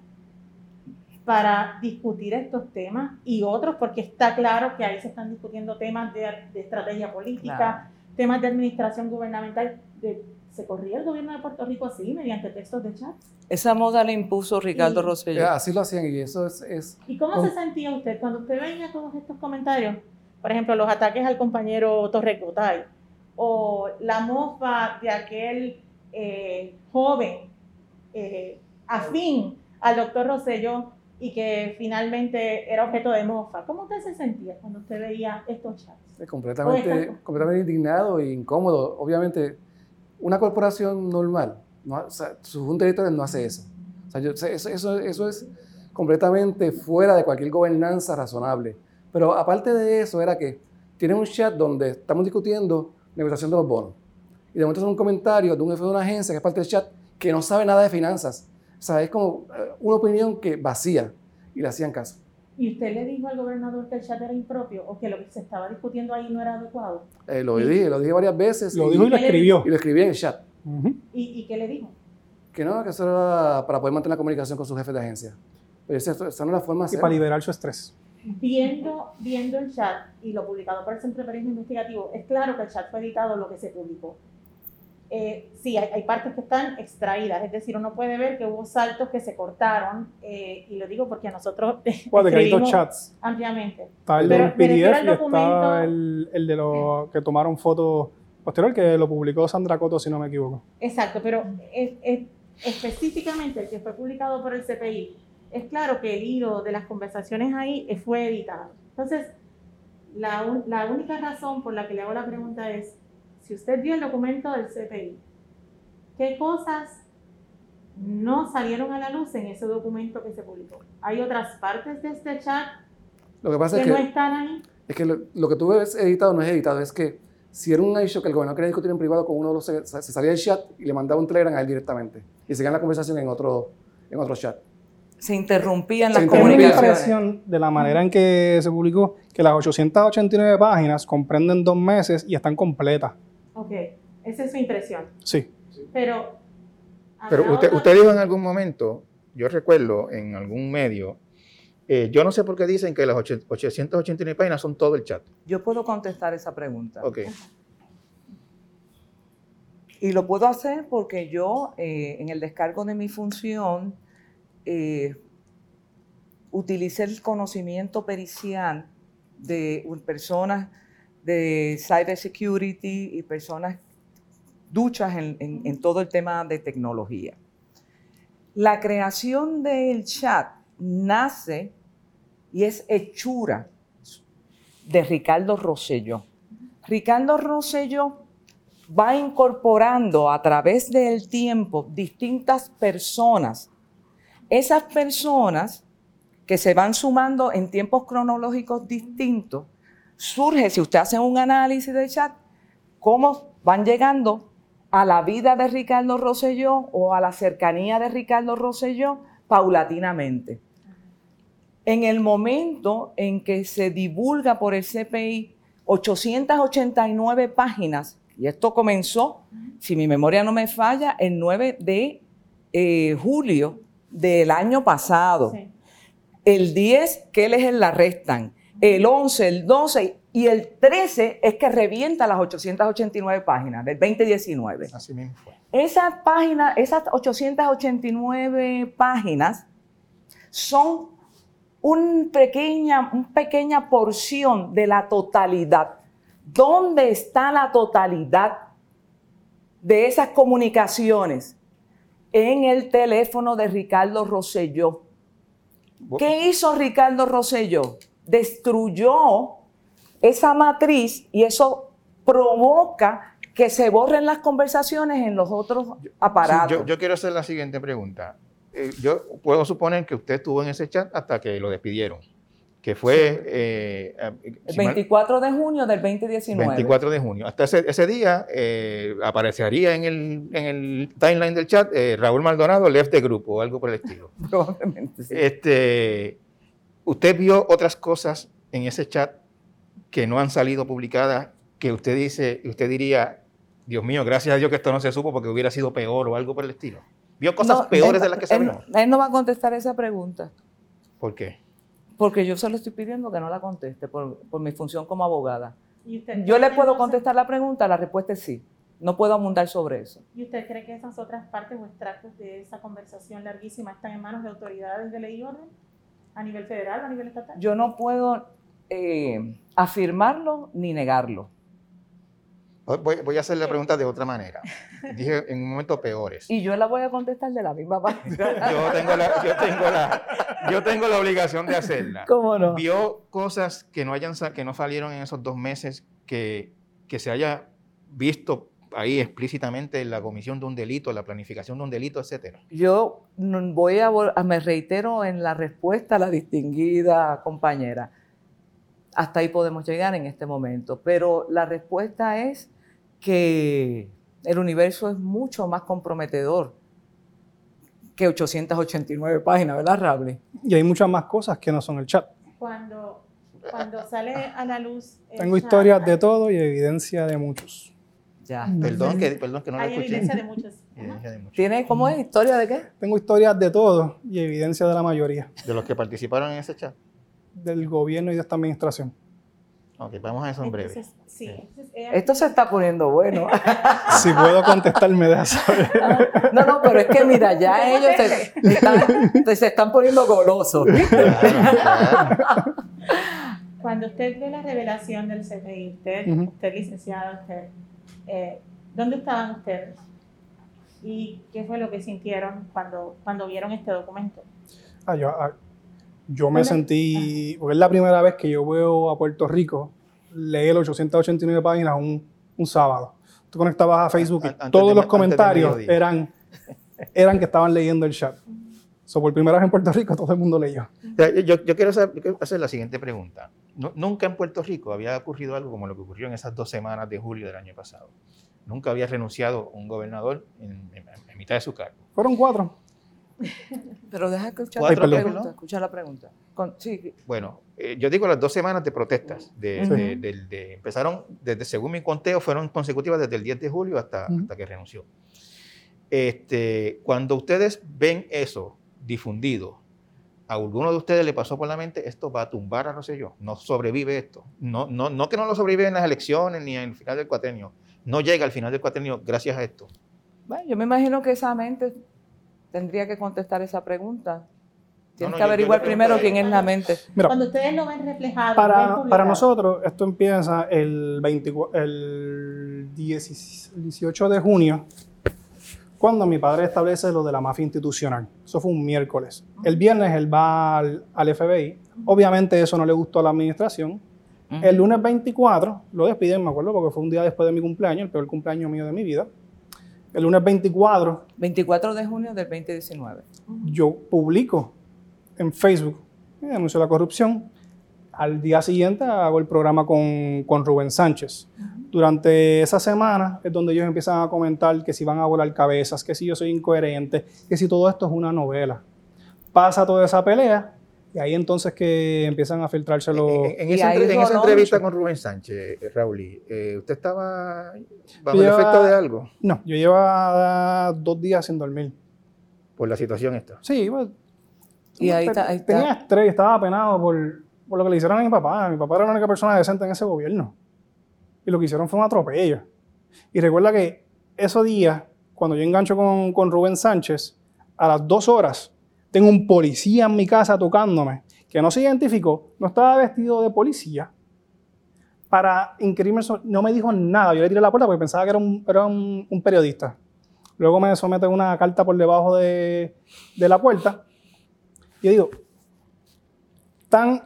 para discutir estos temas y otros, porque está claro que ahí se están discutiendo temas de, de estrategia política, Claro. temas de administración gubernamental. De, ¿Se corría el gobierno de Puerto Rico así, mediante textos de chat? Esa moda la impuso Ricardo Rosselló. Así lo hacían y eso es, es ¿Y cómo Con- se sentía usted cuando usted veía todos estos comentarios? Por ejemplo, los ataques al compañero Torrecotay o la mofa de aquel eh, joven eh, afín al doctor Rosselló y que finalmente era objeto de mofa. ¿Cómo usted se sentía cuando usted veía estos chats? es completamente, Oye, completamente indignado e incómodo. Obviamente, una corporación normal, no, o sea, su junta de directores no hace eso. O sea, yo- eso, eso, eso es completamente fuera de cualquier gobernanza razonable. Pero aparte de eso, era que tienen un chat donde estamos discutiendo negociación de los bonos. Y de momento es un comentario de un jefe de una agencia que es parte del chat que no sabe nada de finanzas. O sea, es como eh, una opinión que vacía y le hacían caso. ¿Y usted le dijo al gobernador que el chat era impropio o que lo que se estaba discutiendo ahí no era adecuado? Eh, lo dije, lo dije varias veces. Lo dijo y lo ¿Qué le- escribió. y lo escribí en el chat. ¿Y, y qué le dijo? Que no, que eso era para poder mantener la comunicación con su jefe de agencia. Pero esa, esa no es la forma de Y para liberar su estrés. Viendo, viendo el chat y lo publicado por el Centro de Periodismo Investigativo, es claro que el chat fue editado lo que se publicó. Eh, sí, hay, hay partes que están extraídas, es decir, uno puede ver que hubo saltos que se cortaron, eh, y lo digo porque nosotros Bueno, escribimos chats. ampliamente. Está el del PDF y documento- está el, el de los que tomaron fotos posterior, que lo publicó Sandra Coto, si no me equivoco. Exacto, pero es- es- específicamente el que fue publicado por el CPI, es claro que el hilo de las conversaciones ahí fue editado. Entonces, la, la única razón por la que le hago la pregunta es, si usted vio el documento del CPI, ¿qué cosas no salieron a la luz en ese documento que se publicó? ¿Hay otras partes de este chat Lo que pasa que es no que, están ahí? es que lo, lo que tú ves editado no es editado, es que si era un issue que el gobernador quería discutir en privado con uno de los se, se salía del chat y le mandaba un telegram a él directamente y seguían la conversación en otro, en otro chat. Se interrumpían las Tengo la comunicaciones. impresión de la manera en que se publicó que las 889 páginas comprenden dos meses y están completas. Ok, esa es su impresión. Sí. Pero... Pero ¿habrá usted, dijo en algún momento, yo recuerdo en algún medio, eh, yo no sé por qué dicen que las ocho- 889 páginas son todo el chat. Yo puedo contestar esa pregunta. Ok. Y lo puedo hacer porque yo, eh, en el descargo de mi función, eh, utilicé el conocimiento pericial de personas de cybersecurity y personas duchas en, en todo el tema de tecnología. La creación del chat nace y es hechura de Ricardo Rosselló. Ricardo Rosselló va incorporando a través del tiempo distintas personas. Esas personas que se van sumando en tiempos cronológicos distintos, surge, si usted hace un análisis de chat, cómo van llegando a la vida de Ricardo Rosselló o a la cercanía de Ricardo Rosselló paulatinamente. En el momento en que se divulga por el CPI 889 páginas, y esto comenzó, si mi memoria no me falla, el 9 de eh, julio del año pasado. El 10, que les la restan. El 11, el 12 y el 13 es que revienta las 889 páginas del 2019. Así mismo fue. Esas páginas, esas 889 páginas son una pequeña, una pequeña porción de la totalidad. ¿Dónde está la totalidad de esas comunicaciones? En el teléfono de Ricardo Rosselló. ¿Qué hizo Ricardo Rosselló? Destruyó esa matriz y eso provoca que se borren las conversaciones en los otros aparatos. yo, quiero hacer la siguiente pregunta. Eh, yo puedo suponer que usted estuvo en ese chat hasta que lo despidieron, que fue... Eh, el 24 de junio del 2019. 24 de junio. Hasta ese, día eh, aparecería en el, en el, timeline del chat Raúl Maldonado left the grupo o algo por el estilo. Probablemente sí. Este, ¿Usted vio otras cosas en ese chat que no han salido publicadas que usted dice, usted diría, Dios mío, gracias a Dios que esto no se supo porque hubiera sido peor o algo por el estilo? ¿Vio cosas peores de las que sabemos? Él, no va a contestar esa pregunta. ¿Por qué? Porque yo se lo estoy pidiendo que no la conteste por, mi función como abogada. yo le puedo contestar la pregunta, la respuesta es sí. No puedo abundar sobre eso. ¿Y usted cree que esas otras partes o extractos de esa conversación larguísima están en manos de autoridades de ley y orden? ¿A nivel federal o a nivel estatal? Yo no puedo eh, afirmarlo ni negarlo. Voy, a hacer la pregunta de otra manera. Dije en un momento peores. Y yo la voy a contestar de la misma manera. yo, tengo la, yo, tengo la, obligación de hacerla. ¿Cómo no? Vio cosas que no, hayan, que no salieron en esos dos meses que, que se haya visto ahí explícitamente la comisión de un delito, la planificación de un delito, etcétera. Yo voy a, me reitero en la respuesta a la distinguida compañera hasta ahí podemos llegar en este momento. Pero la respuesta es que el universo es mucho más comprometedor que 889 páginas, ¿verdad, Rable? Y hay muchas más cosas que no son el chat. Cuando, cuando sale a la luz... Tengo historias de todo y evidencia de muchos. Ya. Perdón que, perdón que no Hay evidencia de muchos. ¿Tiene, ¿Cómo es? ¿Historia de qué? Tengo historias de todo y evidencia de la mayoría. ¿De los que participaron en ese chat? del gobierno y de esta administración. Ok, vamos a eso en breve. Esto se está poniendo bueno. si puedo contestar, me das. no, no, pero es que mira, ya ellos se, están, poniendo golosos. Cuando usted ve la revelación del CPI, usted, usted licenciada, usted, eh, ¿dónde estaban ustedes? ¿Y qué fue lo que sintieron cuando, cuando vieron este documento? Ah, yo, ah, yo me sentí, porque es la primera vez que yo veo a Puerto Rico leer 889 páginas un, un sábado. Tú conectabas a Facebook y todos los comentarios eran, eran que estaban leyendo el chat. So, por primera vez en Puerto Rico todo el mundo leyó. Yo, quiero, hacer, la siguiente pregunta. Nunca en Puerto Rico había ocurrido algo como lo que ocurrió en esas dos semanas de julio del año pasado. Nunca había renunciado un gobernador en mitad de su cargo. Fueron cuatro. Pero deja escuchar la pregunta. Escucha la pregunta. Bueno, eh, yo digo las dos semanas de protestas. De, empezaron, desde según mi conteo, fueron consecutivas desde el 10 de julio hasta, hasta que renunció. Este, cuando ustedes ven eso difundido, a alguno de ustedes le pasó por la mente, esto va a tumbar a Rosselló, no sobrevive esto. No, no, no que no lo sobrevive en las elecciones ni en el final del cuatrenio, no llega al final del cuatrenio gracias a esto. Bueno, yo me imagino que esa mente tendría que contestar esa pregunta. Tienes no, que averiguar primero quién es la mente. Mira, Cuando ustedes lo ven reflejado, ven para, para nosotros, esto empieza el, 24 el 10 18 de junio, cuando mi padre establece lo de la mafia institucional. Eso fue un miércoles. El viernes él va al, al FBI. Obviamente eso no le gustó a la administración. El lunes 24 lo despiden, me acuerdo, porque fue un día después de mi cumpleaños, el peor cumpleaños mío de mi vida. El lunes 24 24 de junio del 2019. yo publico en Facebook, eh, anuncio la corrupción. Al día siguiente hago el programa con, con Rubén Sánchez. Durante esa semana es donde ellos empiezan a comentar que si van a volar cabezas, que si yo soy incoherente, que si todo esto es una novela. Pasa toda esa pelea y ahí entonces que empiezan a filtrarse los... En, en esa, entre- en esa entrevista con Rubén Sánchez, eh, Raúl, eh, ¿usted estaba bajo Yo el efecto de algo No, yo llevaba dos días sin dormir. por la situación esta? Sí, pues, Y ahí está- ahí está. tenía estrés, estaba apenado por, por lo que le hicieron a mi papá. Mi papá era la única persona decente en ese gobierno. Y lo que hicieron fue un atropello. Y recuerda que esos días, cuando yo engancho con, con Rubén Sánchez, a las dos horas, tengo un policía en mi casa tocándome, que no se identificó, no estaba vestido de policía, para so- No me dijo nada. Yo le tiré la puerta porque pensaba que era un, era un- periodista. Luego me somete una carta por debajo de, de la puerta. Y yo digo, están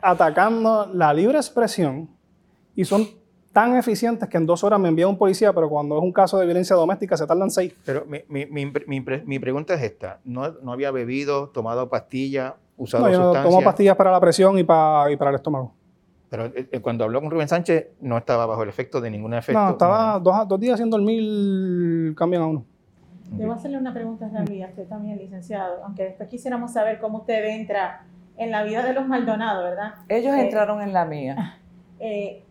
atacando la libre expresión y son tan eficientes que en dos horas me envía un policía, pero cuando es un caso de violencia doméstica se tardan seis. Pero mi, mi- mi mi pregunta es esta. ¿No, no había bebido, tomado pastilla, usado No, yo no sustancias? tomo pastillas para la presión y para, y para el estómago. Pero eh, eh, cuando habló con Rubén Sánchez, no estaba bajo el efecto de ningún efecto. No, estaba dos, dos días sin dormir, cambian a uno. Debo hacerle una pregunta a usted también, licenciado, aunque después quisiéramos saber cómo usted entra en la vida de los Maldonado, ¿verdad? Ellos Eh, entraron en la mía. Eh,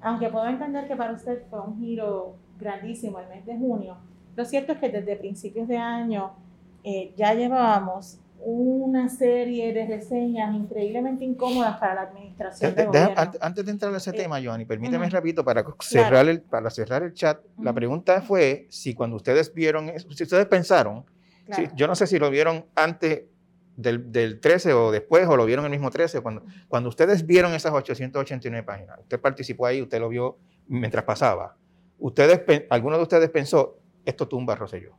aunque puedo entender que para usted fue un giro grandísimo el mes de junio, lo cierto es que desde principios de año eh, ya llevábamos una serie de reseñas increíblemente incómodas para la administración de deja- gobierno. antes, antes de entrar a ese Eh, tema, Giovanni, permíteme ujú. rapidito para cerrar, el, para cerrar el chat. La pregunta fue si cuando ustedes vieron, eso- si ustedes pensaron, Claro. si- yo no sé si lo vieron antes del, del 13 o después, o lo vieron el mismo 13, cuando, cuando ustedes vieron esas 889 páginas, usted participó ahí, usted lo vio mientras pasaba. Ustedes, ¿Alguno de ustedes pensó, esto tumba a Rosselló?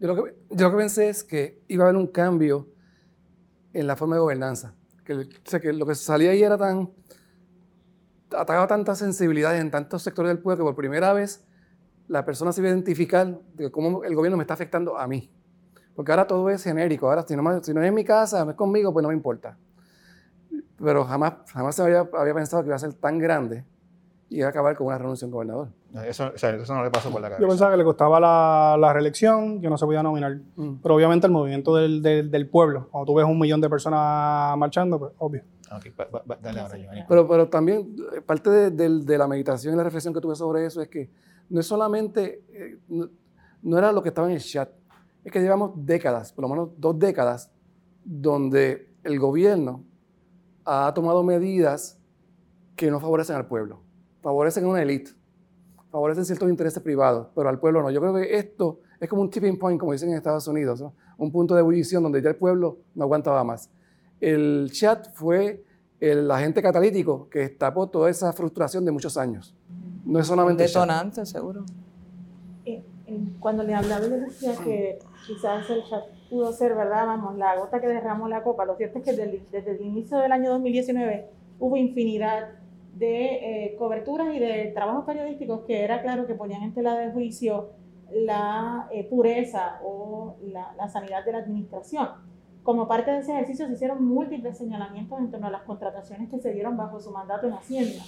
Yo lo, que, yo lo que pensé es que iba a haber un cambio en la forma de gobernanza. Que, o sea, que lo que salía ahí era tan. atacaba tantas sensibilidades en tantos sectores del pueblo que por primera vez la persona se iba a identificar de cómo el gobierno me está afectando a mí. Porque ahora todo es genérico. Ahora, si no, si no es en mi casa, no es conmigo, pues no me importa. Pero jamás, jamás se había, había pensado que iba a ser tan grande y iba a acabar con una renuncia de un gobernador. Eso, o sea, eso no le pasó por la Yo cabeza. pensaba que le costaba la, la reelección, que no se podía nominar. Mm. Pero obviamente el movimiento del, del- del pueblo, cuando tú ves un millón de personas marchando, pues obvio. Ok, va- va- va- dale ahora, Giovanni. Pero, pero también eh, parte de, del- de la meditación y la reflexión que tuve sobre eso es que no es solamente, eh, no, no era lo que estaba en el chat, es que llevamos décadas, por lo menos dos décadas, donde el gobierno ha tomado medidas que no favorecen al pueblo, favorecen a una élite, favorecen ciertos intereses privados, pero al pueblo no. Yo creo que esto es como un tipping point, como dicen en Estados Unidos, ¿no? un punto de ebullición donde ya el pueblo no aguantaba más. El chat fue el agente catalítico que destapó toda esa frustración de muchos años. No es Un solamente el chat. detonante, seguro. Eh, eh, cuando le hablaba, le decía que quizás el chat pudo ser, ¿verdad? Vamos, la gota que derramó la copa. Lo cierto es que desde, desde el inicio del año 2019 hubo infinidad de eh, coberturas y de trabajos periodísticos que era claro que ponían en tela de juicio la eh, pureza o la, la sanidad de la administración. Como parte de ese ejercicio se hicieron múltiples señalamientos en torno a las contrataciones que se dieron bajo su mandato en Hacienda.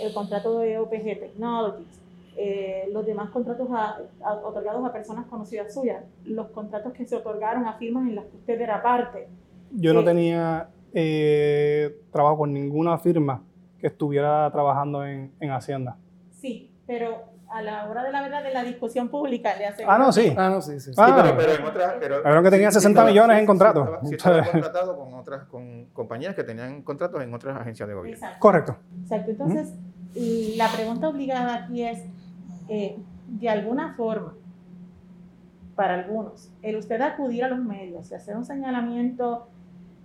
El contrato de OPG Technologies, eh, los demás contratos a- a- otorgados a personas conocidas suyas, los contratos que se otorgaron a firmas en las que usted era parte. Yo no Sí. tenía eh, trabajo con ninguna firma que estuviera trabajando en, en Hacienda. Sí, pero a la hora de la verdad de la discusión pública le hace... Ah, no, sí. Ah, no, sí, sí. sí. Ah, Sí, pero, pero en otras. Pero, Cabrón que tenía 60 estaba- millones en contrato. estaba- Sí, estaba contratado con otras con compañías que tenían contratos en otras agencias de gobierno. Exacto. Correcto. Exacto. Entonces, la pregunta obligada aquí es, de alguna forma, para algunos. El usted acudir a los medios y hacer un señalamiento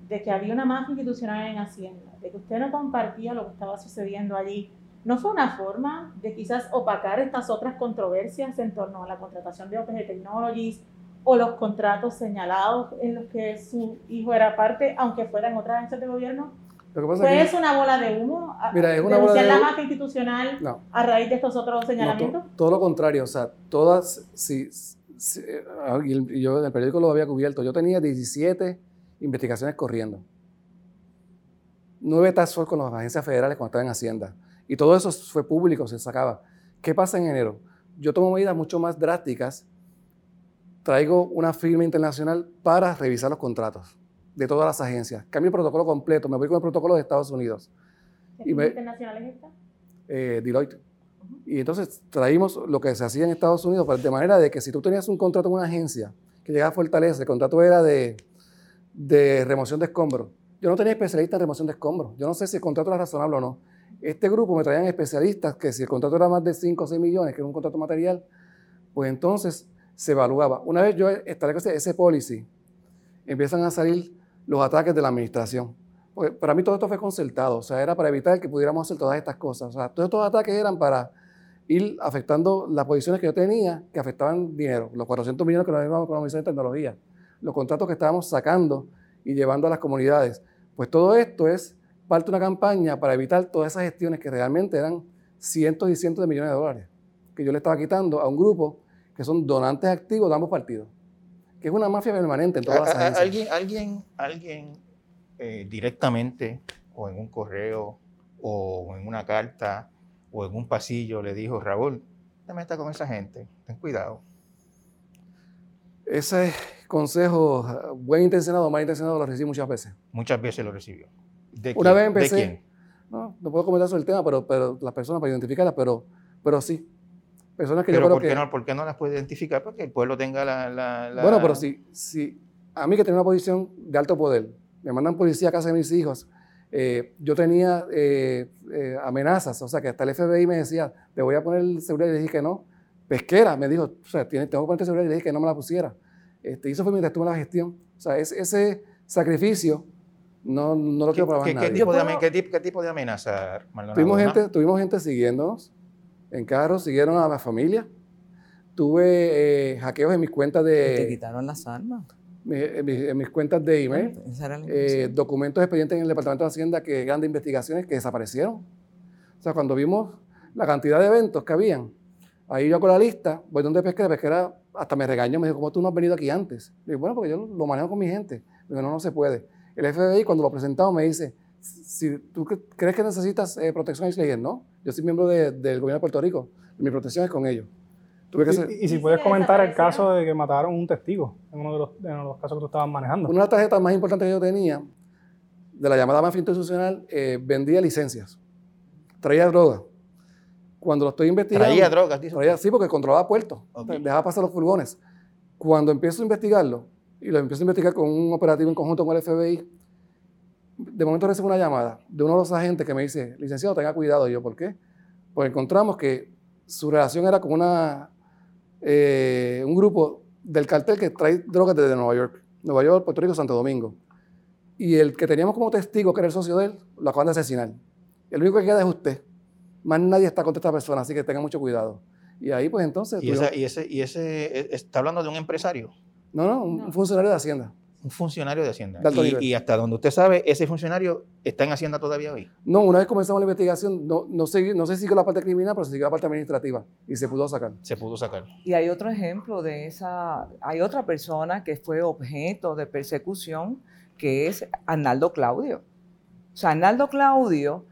de que había una mafia institucional en Hacienda, de que usted no compartía lo que estaba sucediendo allí, ¿no fue una forma de quizás opacar estas otras controversias en torno a la contratación de OPG Technologies o los contratos señalados en los que su hijo era parte, aunque fuera en otras agencias de gobierno? ¿Fue eso una bola de humo? Mira, es una bola de la mafia institucional a raíz de estos otros señalamientos? todo lo contrario, o sea, todas, si, ah, y yo en el periódico lo había cubierto, yo tenía 17 investigaciones corriendo. Nueve task con las agencias federales cuando estaba en Hacienda. Y todo eso fue público, se sacaba. ¿Qué pasa en enero? Yo tomo medidas mucho más drásticas. Traigo una firma internacional para revisar los contratos de todas las agencias. Cambio el protocolo completo, me voy con el protocolo de Estados Unidos. ¿Qué firma internacional es esta? Eh, Deloitte. Y entonces traímos lo que se hacía en Estados Unidos de manera de que si tú tenías un contrato en una agencia que llegaba a Fortaleza, el contrato era de, de remoción de escombros. Yo no tenía especialista en remoción de escombros. Yo no sé si el contrato era razonable o no. Este grupo me traían especialistas que si el contrato era más de 5 o 6 millones, que era un contrato material, pues entonces se evaluaba. Una vez yo establece ese policy, empiezan a salir los ataques de la administración. Pues para mí todo esto fue concertado, o sea, era para evitar que pudiéramos hacer todas estas cosas. O sea, todos estos ataques eran para ir afectando las posiciones que yo tenía que afectaban dinero, los 400 millones que nos íbamos a economizar en tecnología, los contratos que estábamos sacando y llevando a las comunidades. Pues todo esto es parte de una campaña para evitar todas esas gestiones que realmente eran cientos y cientos de millones de dólares que yo le estaba quitando a un grupo que son donantes activos de ambos partidos, que es una mafia permanente en todas las agencias. ¿Alguien, alguien, alguien eh, directamente o en un correo o en una carta o en un pasillo le dijo, Raúl, te metas con esa gente, ten cuidado? Ese consejo, buen intencionado o mal intencionado, lo recibí muchas veces. Muchas veces lo recibió. ¿De Una vez empecé, ¿De quién? No, no puedo comentar sobre el tema, pero, pero las personas para identificarlas, pero, pero sí. Personas que pero yo creo ¿por qué que, no, ¿por qué no las puede identificar? Porque el pueblo tenga la... la, Bueno, pero si, si a mí que tengo una posición de alto poder, me mandan policía a casa de mis hijos, eh, yo tenía eh, eh, amenazas, o sea, que hasta el FBI me decía, te voy a poner seguridad, y le dije que no. Pesquera me dijo, o sea, tengo que ponerte seguridad, y le dije que no me la pusiera. Este, y eso fue mientras estuve en la gestión. O sea, ese sacrificio no, no lo quiero para ¿Qué, nadie. ¿qué, tipo de, ¿qué, ¿Qué tipo de amenaza, Maldonado? Tuvimos gente, tuvimos gente siguiéndonos en carros, siguieron a la familia. Tuve eh, hackeos en mis cuentas de... Te quitaron las armas. En mis, en mis cuentas de email. Eh, documentos expedientes en el Departamento de Hacienda que eran de investigaciones que desaparecieron. O sea, cuando vimos la cantidad de eventos que habían, ahí yo con la lista, voy donde pesquera, pesquera hasta me regañó, me dijo, ¿cómo tú no has venido aquí antes? Le dije, bueno, porque yo lo manejo con mi gente. Le no, no se puede. El FBI, cuando lo presentamos, me dice, si tú crees que necesitas eh, protección, y le dije, no, yo soy miembro del gobierno de Puerto Rico, mi protección es con ellos. y, si puedes comentar el caso de que mataron un testigo en uno de los, los casos que tú estabas manejando. Una de las tarjetas más importantes que yo tenía, de la llamada mafia institucional, eh, vendía licencias, traía droga. Cuando lo estoy investigando... Traía drogas, dice. Traía, sí, porque controlaba puertos, dejaba pasar los furgones. Cuando empiezo a investigarlo, y lo empiezo a investigar con un operativo en conjunto con el FBI, de momento recibo una llamada de uno de los agentes que me dice, licenciado, tenga cuidado. Y yo, ¿por qué? Pues encontramos que su relación era con una, eh, un grupo del cartel que trae drogas desde Nueva York. Nueva York, Puerto Rico, Santo Domingo. Y el que teníamos como testigo, que era el socio de él, lo acaban de asesinar. El único que queda es usted. Más nadie está contra esta persona, así que tenga mucho cuidado. Y ahí, pues entonces. ¿Y, y ese, y ese e, está hablando de un empresario? No, no, un funcionario de Hacienda. Un funcionario de Hacienda. y, y, hasta donde usted sabe, ese funcionario está en Hacienda todavía hoy. No, una vez comenzamos la investigación, no, no, se, no se siguió la parte criminal, pero se siguió la parte administrativa y se pudo sacar. Se pudo sacar. Y hay otro ejemplo de esa, hay otra persona que fue objeto de persecución, que es Arnaldo Claudio. O sea, Arnaldo Claudio,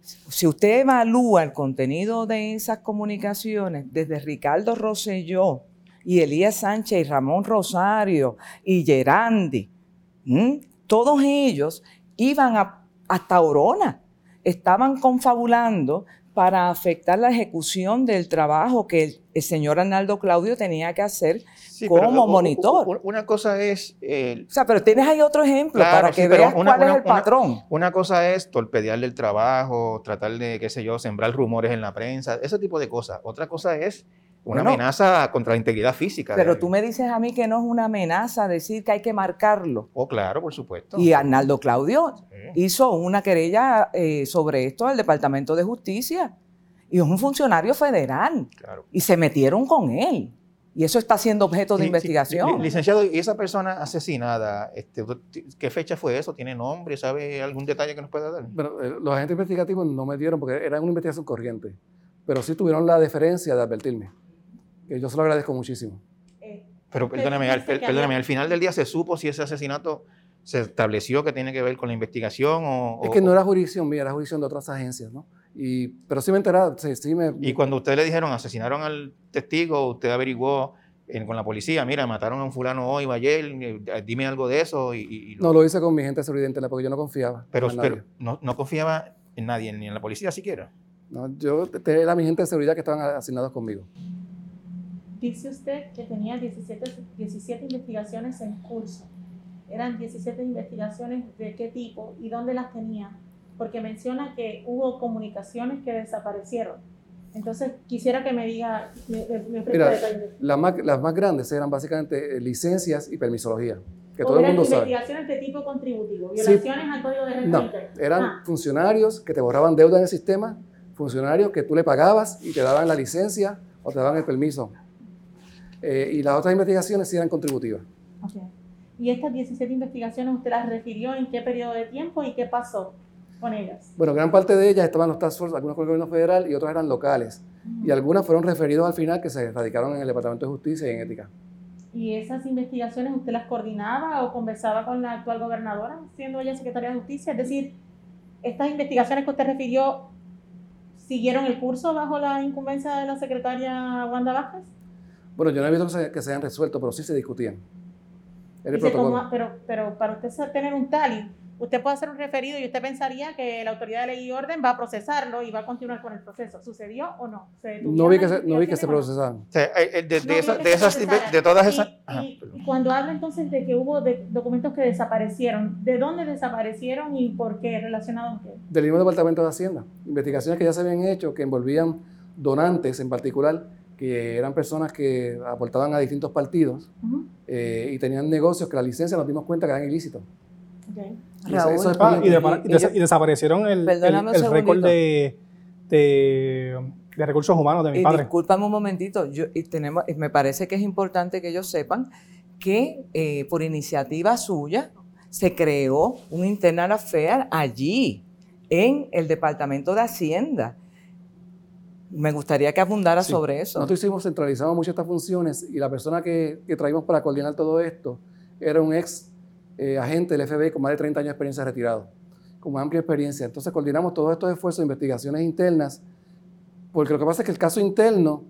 si usted evalúa el contenido de esas comunicaciones, desde Ricardo Rosselló, y Elías Sánchez y Ramón Rosario y Gerandi, todos ellos iban a, hasta Orona, estaban confabulando para afectar la ejecución del trabajo que el, señor Arnaldo Claudio tenía que hacer como monitor. Una cosa es... o sea, pero tienes ahí otro ejemplo para que veas cuál es el patrón. Una, cosa es torpedearle el trabajo, tratar de, qué sé yo, sembrar rumores en la prensa, ese tipo de cosas. Otra cosa es una Bueno, amenaza contra la integridad física. Pero tú me dices a mí que no es una amenaza decir que hay que marcarlo. Oh, claro, por supuesto. Y Arnaldo Claudio Sí. hizo una querella eh, sobre esto al Departamento de Justicia. Y es un funcionario federal. Claro. Y se metieron con él. Y eso está siendo objeto de investigación. Li- Licenciado, ¿y esa persona asesinada, este, qué fecha fue eso? ¿Tiene nombre? ¿Sabe algún detalle que nos pueda dar? Bueno, eh, los agentes investigativos no me dieron porque era una investigación corriente, pero sí tuvieron la deferencia de advertirme. Que yo se lo agradezco muchísimo. Eh, Pero perdóname, al, perdóname, al final del día se supo si ese asesinato se estableció que tiene que ver con la investigación o... Es que no era jurisdicción mía, era jurisdicción de otras agencias, ¿no? Y, pero sí me enteraba, sí, sí me... Y cuando ustedes le dijeron asesinaron al testigo, usted averiguó eh, con la policía, mira, mataron a un fulano hoy o ayer, eh, dime algo de eso. Y, y- y lo- No, lo hice con mi gente de seguridad interna porque yo no confiaba. pero en pero nadie. no, no confiaba en nadie, ni en la policía siquiera. No, yo era mi gente de seguridad que estaban asignados conmigo. Dice usted que tenía 17, 17 investigaciones en curso. ¿Eran 17 investigaciones de qué tipo y dónde las tenía? Porque menciona que hubo comunicaciones que desaparecieron. Entonces, quisiera que me diga, me, me, Mira. Las más, las más grandes eran básicamente eh, licencias y permisología, que ¿O todo el eran mundo sabe. investigaciones de tipo contributivo, Sí. violaciones al código de régimen No, eran Ah, funcionarios que te borraban deuda en el sistema, funcionarios que tú le pagabas y te daban la licencia o te daban el permiso. Eh, y las otras investigaciones sí eran contributivas. ok. ¿Y estas 17 investigaciones usted las refirió en qué periodo de tiempo y qué pasó con ellas? Bueno, gran parte de ellas estaban en los task force, algunas con el gobierno federal y otras eran locales. Y algunas fueron referidos al final que se radicaron en el Departamento de Justicia y en Ética. ¿Y esas investigaciones usted las coordinaba o conversaba con la actual gobernadora, siendo ella secretaria de Justicia? Es decir, estas investigaciones que usted refirió, ¿siguieron el curso bajo la incumbencia de la secretaria Wanda Vázquez? Bueno, yo no he visto que se, que se hayan resuelto, pero sí se discutían. El Y se protocolo. tomó- pero, pero para usted tener un tally, usted puede hacer un referido y usted pensaría que la autoridad de ley y orden va a procesarlo y va a continuar con el proceso. ¿Sucedió o no? ¿Se No vi que se, no vi que se eh, de, todas esas... Y- Ajá, y perdón. cuando habla entonces de que hubo de- documentos que desaparecieron, ¿de dónde desaparecieron y por qué? ¿Relacionados a qué? Del mismo Departamento de Hacienda. Investigaciones que ya se habían hecho que envolvían donantes en particular, que eran personas que aportaban a distintos partidos eh, y tenían negocios que la licencia nos dimos cuenta que eran ilícitos. Ok. Y eso- eso es Ah, y, bien- de- y desa- y desaparecieron el, el, el récord de, de, de recursos humanos de mi Y padre. discúlpame un momentito, yo, y tenemos, y me parece que es importante que ellos sepan que eh, por iniciativa suya se creó un internal affair allí, en el Departamento de Hacienda. Me gustaría que abundara Sí. sobre eso. Nosotros hicimos, centralizamos mucho estas funciones y la persona que, que traímos para coordinar todo esto era un ex eh, agente del FBI con más de 30 años de experiencia retirado, con amplia experiencia. Entonces coordinamos todos estos esfuerzos de investigaciones internas, porque lo que pasa es que el caso interno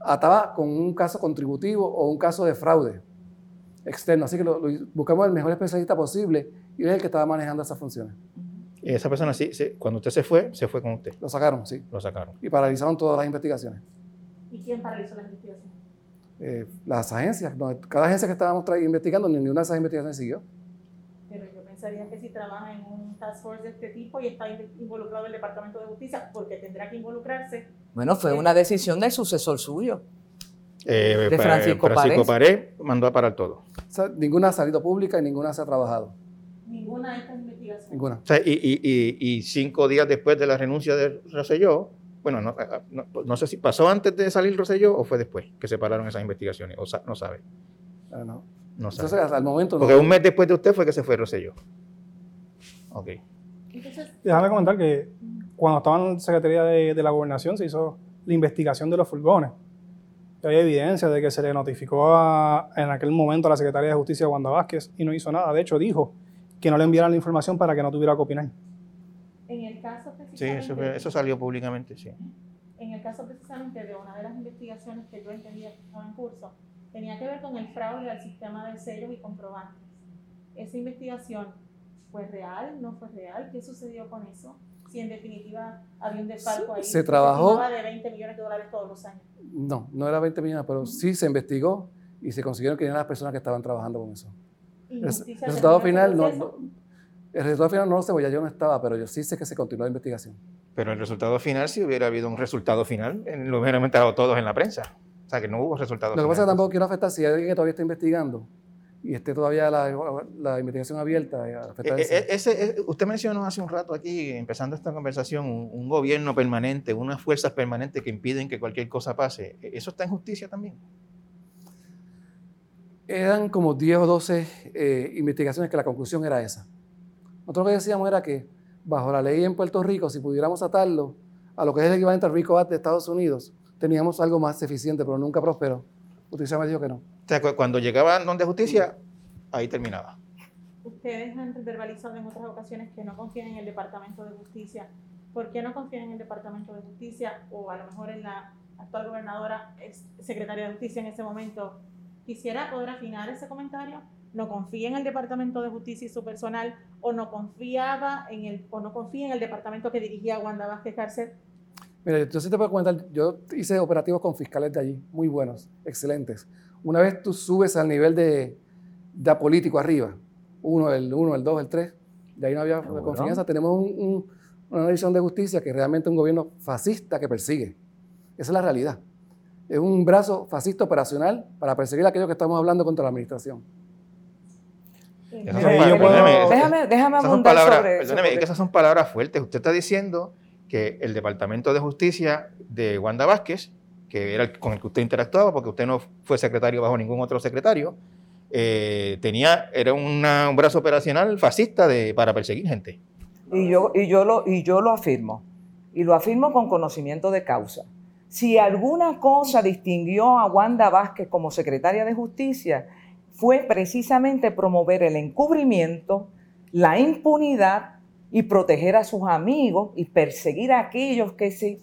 ataba con un caso contributivo o un caso de fraude externo. Así que lo- lo- buscamos el mejor especialista posible y él es el que estaba manejando esas funciones. Y esa persona sí, sí, cuando usted se fue, se fue con usted. Lo sacaron, sí, Lo sacaron. y paralizaron todas las investigaciones. ¿Y quién paralizó las investigaciones? Eh, las agencias, no, cada agencia que estábamos investigando, ninguna de esas investigaciones siguió. Pero yo pensaría que si trabaja en un task force de este tipo y está in- involucrado el Departamento de Justicia, porque tendrá que involucrarse, Bueno, fue una decisión del sucesor suyo. Eh, De pa- Francisco Francisco Pared mandó a parar todo. O sea, ninguna ha salido pública y ninguna se ha trabajado. ninguna de estas investigaciones. Ninguna. O sea, y, y- y- y cinco días después de la renuncia de Rosselló, bueno, no, ah, no- no sé si pasó antes de salir Rosselló o fue después que se pararon esas investigaciones, o sa- no sabe, Ah, no. no sabe. Entonces, hasta el momento no. Porque un mes después de usted fue que se fue Rosselló. Ok. Entonces, Déjame comentar que cuando estaba en Secretaría de, de la Gobernación se hizo la investigación de los furgones. Y Hay evidencia de que se le notificó a- en aquel momento a la Secretaría de Justicia, Wanda Vázquez, y no hizo nada. De hecho, dijo que no le enviaran la información para que no tuviera que opinar. en el caso Sí, precisamente, eso, fue- eso salió públicamente, sí. en el caso precisamente de una de las investigaciones que yo entendía que estaba en curso, tenía que ver con el fraude al sistema de sellos y comprobantes. Esa investigación fue real, no fue real, ¿qué sucedió con eso? Si en definitiva había un desfalco ahí. Se trabajó- de 20 millones de dólares todos los años. No, no era 20 millones, pero sí se investigó y se consiguieron que eran las personas que estaban trabajando con eso. El, resultado final, no, no- El resultado final no lo sé, porque ya yo no estaba, pero yo sí sé que se continuó la investigación. Pero el resultado final, si hubiera habido un resultado final, lo hubieran enterado todos en la prensa. O sea, que no hubo resultado Lo que pasa es que final. tampoco quiero afectar si hay alguien que todavía está investigando y esté todavía la, la investigación abierta. eh, Eh, ese- eh, ese- eh, usted mencionó hace un rato aquí, empezando esta conversación, un, un gobierno permanente, unas fuerzas permanentes que impiden que cualquier cosa pase. ¿E- ¿Eso está en justicia también? Eran como 10 o 12 eh, investigaciones que la conclusión era esa. Nosotros lo que decíamos era que bajo la ley en Puerto Rico, si pudiéramos atarlo a lo que es el equivalente al RICO Act de Estados Unidos, teníamos algo más eficiente, pero nunca prosperó. Justicia me dijo que no. O sea, cu- cuando llegaban donde justicia, ahí terminaba. Ustedes han verbalizado en otras ocasiones que no confían en el Departamento de Justicia. ¿Por qué no confían en el Departamento de Justicia o a lo mejor en la actual gobernadora, ex secretaria de Justicia en ese momento? Quisiera poder afinar ese comentario. No confía en el Departamento de Justicia y su personal o no confiaba en el o no confía en el departamento que dirigía Wanda Vázquez Cárcel. Mira, yo sí te puedo comentar, yo hice operativos con fiscales de allí, muy buenos, excelentes. Una vez tú subes al nivel de, de político arriba, uno, el uno, el dos, el tres, de ahí no había Seguro. confianza. Tenemos un- un- una división de justicia que es realmente un gobierno fascista que persigue. Esa es la realidad. Es un brazo fascista operacional para perseguir aquello que estamos hablando contra la administración. Esas son perdóneme, Déjame, déjame esas son abundar palabras, sobre eso. porque- que esas son palabras fuertes. Usted está diciendo que el Departamento de Justicia de Wanda Vázquez, que era el con el que usted interactuaba, porque usted no fue secretario bajo ningún otro secretario, eh, tenía, era una- un brazo operacional fascista de, para perseguir gente. Y yo, y, yo lo, y yo lo afirmo. Y lo afirmo con conocimiento de causa. Si alguna cosa distinguió a Wanda Vázquez como secretaria de Justicia, fue precisamente promover el encubrimiento, la impunidad y proteger a sus amigos y perseguir a aquellos que, se,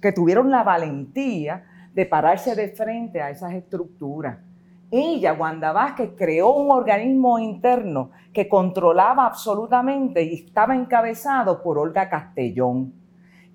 que tuvieron la valentía de pararse de frente a esas estructuras. Ella, Wanda Vázquez, creó un organismo interno que controlaba absolutamente y estaba encabezado por Olga Castellón,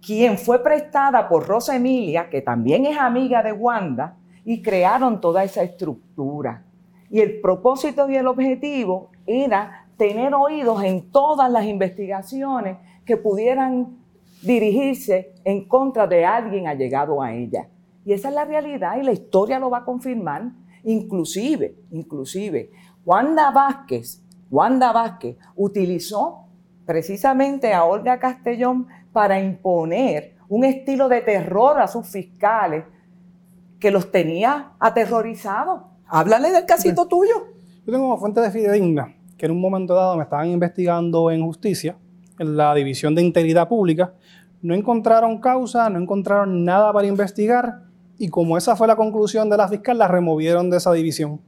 quien fue prestada por Rosa Emilia, que también es amiga de Wanda, y crearon toda esa estructura. Y el propósito y el objetivo era tener oídos en todas las investigaciones que pudieran dirigirse en contra de alguien allegado a ella. Y esa es la realidad y la historia lo va a confirmar. Inclusive, inclusive, Wanda Vázquez, Wanda Vázquez utilizó precisamente a Olga Castellón para imponer un estilo de terror a sus fiscales que los tenía aterrorizados. Háblale del casito tuyo. Yo tengo una fuente de fidedigna que en un momento dado me estaban investigando en justicia, en la División de Integridad Pública. No encontraron causa, no encontraron nada para investigar y como esa fue la conclusión de la fiscal, la removieron de esa división.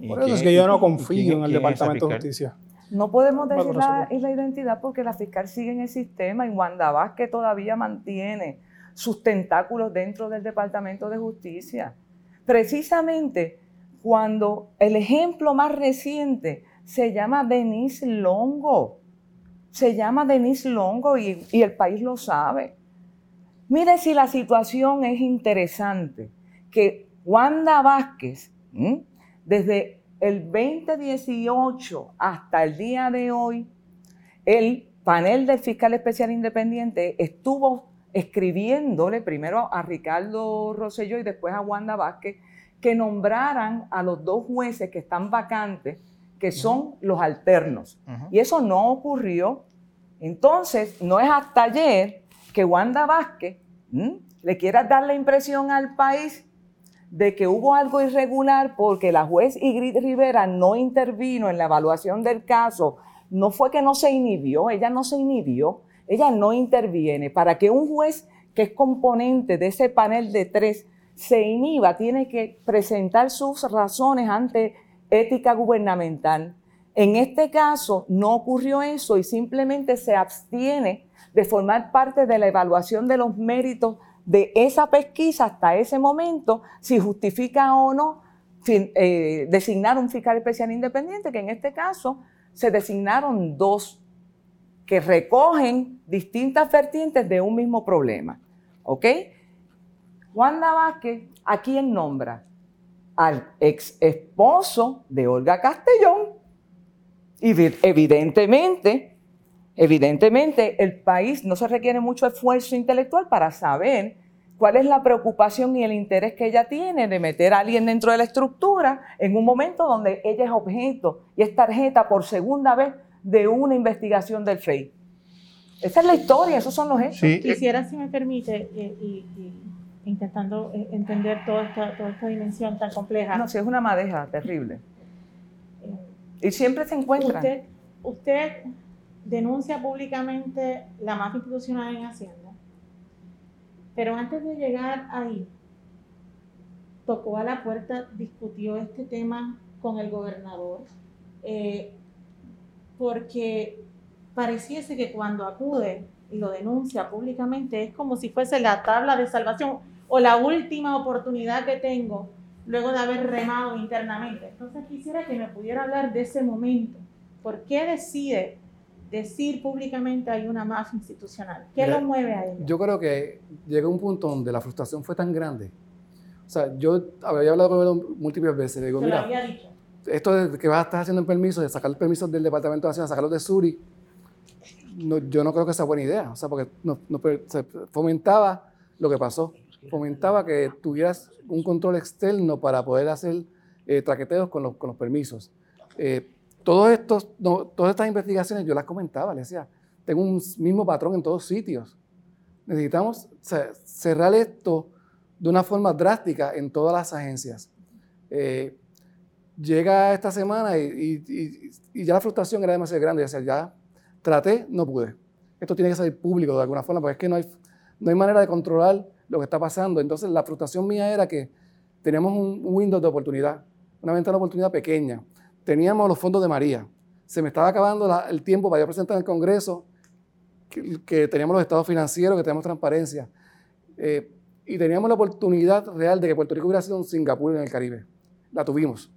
¿Y Por eso quién- es que yo no confío quién- en el Departamento de? Justicia. No podemos decir la, por- la identidad porque la fiscal sigue en el sistema y Wanda Vázquez todavía mantiene sus tentáculos dentro del Departamento de Justicia. Precisamente cuando el ejemplo más reciente se llama Denise Longo. Se llama Denise Longo y, y el país lo sabe. Mire si la situación es interesante, que Wanda Vázquez, ¿m? desde el 2018 hasta el día de hoy, el panel del fiscal especial independiente estuvo escribiéndole primero a Ricardo Rosselló y después a Wanda Vázquez que nombraran a los dos jueces que están vacantes, que son los alternos. Y eso no ocurrió. Entonces, no es hasta ayer que Wanda Vázquez ¿m? le quiera dar la impresión al país de que hubo algo irregular porque la juez Ingrid Rivera no intervino en la evaluación del caso. No fue que no se inhibió, ella no se inhibió, ella no interviene. Para que un juez que es componente de ese panel de tres se inhiba, tiene que presentar sus razones ante ética gubernamental. En este caso no ocurrió eso y simplemente se abstiene de formar parte de la evaluación de los méritos de esa pesquisa hasta ese momento, si justifica o no eh, designar un fiscal especial independiente, que en este caso se designaron dos que recogen distintas vertientes de un mismo problema. ¿Ok? Wanda Vázquez, ¿a quién nombra? Al ex esposo de Olga Castellón. Y evidentemente, evidentemente, el país no se requiere mucho esfuerzo intelectual para saber cuál es la preocupación y el interés que ella tiene de meter a alguien dentro de la estructura en un momento donde ella es objeto y es tarjeta por segunda vez de una investigación del FEI. Esa es la historia, esos son los hechos. Quisiera, si me permite, eh, y, intentando eh, entender toda esta, toda esta dimensión tan compleja. No, si es una madeja terrible. y siempre se encuentra. Usted, usted denuncia públicamente la mafia institucional en Hacienda pero antes de llegar ahí, tocó a la puerta, discutió este tema con el gobernador, eh, porque pareciese que cuando acude y lo denuncia públicamente es como si fuese la tabla de salvación o la última oportunidad que tengo luego de haber remado internamente. Entonces quisiera que me pudiera hablar de ese momento. ¿Por qué decide decir públicamente hay una mafia institucional? ¿Qué lo mueve a ello? Yo creo que llegó un punto donde la frustración fue tan grande. O sea, yo había hablado con él múltiples veces. Le digo, mira, había dicho. esto de que vas a estar haciendo el permiso, de sacar el permiso del Departamento de Hacienda, sacarlo de Suri, no, yo no creo que sea buena idea. O sea, porque no, se fomentaba lo que pasó. Fomentaba que tuvieras un control externo para poder hacer eh, traqueteos con los, con los permisos. Eh, todos estos, todas estas investigaciones yo las comentaba, le decía, tengo un mismo patrón en todos sitios. Necesitamos cerrar esto de una forma drástica en todas las agencias. Eh, llega esta semana y, ya la frustración era demasiado grande. Yo decía, ya traté, no pude. Esto tiene que salir público de alguna forma, porque es que no hay, no hay manera de controlar lo que está pasando. Entonces la frustración mía era que teníamos un window de oportunidad, una ventana de oportunidad pequeña teníamos los fondos de María. Se me estaba acabando el tiempo para yo presentar en el Congreso que, teníamos los estados financieros, que teníamos transparencia. Eh, y teníamos la oportunidad real de que Puerto Rico hubiera sido un Singapur en el Caribe. La tuvimos.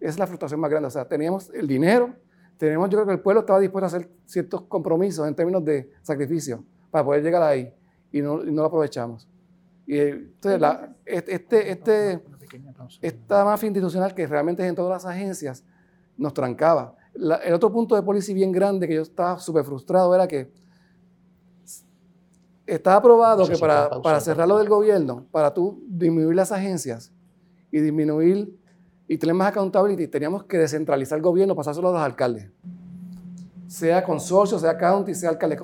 Esa es la frustración más grande. O sea, teníamos el dinero, tenemos, yo creo que el pueblo estaba dispuesto a hacer ciertos compromisos en términos de sacrificio para poder llegar ahí y no, lo aprovechamos. Y eh, entonces, este, este, esta mafia institucional que realmente es en todas las agencias nos trancaba. el otro punto de policía bien grande que yo estaba súper frustrado era que estaba aprobado que para, para cerrar del gobierno, para tú disminuir las agencias y disminuir y tener más accountability, teníamos que descentralizar el gobierno, pasárselo a los alcaldes. Sea consorcio, sea county, sea alcalde,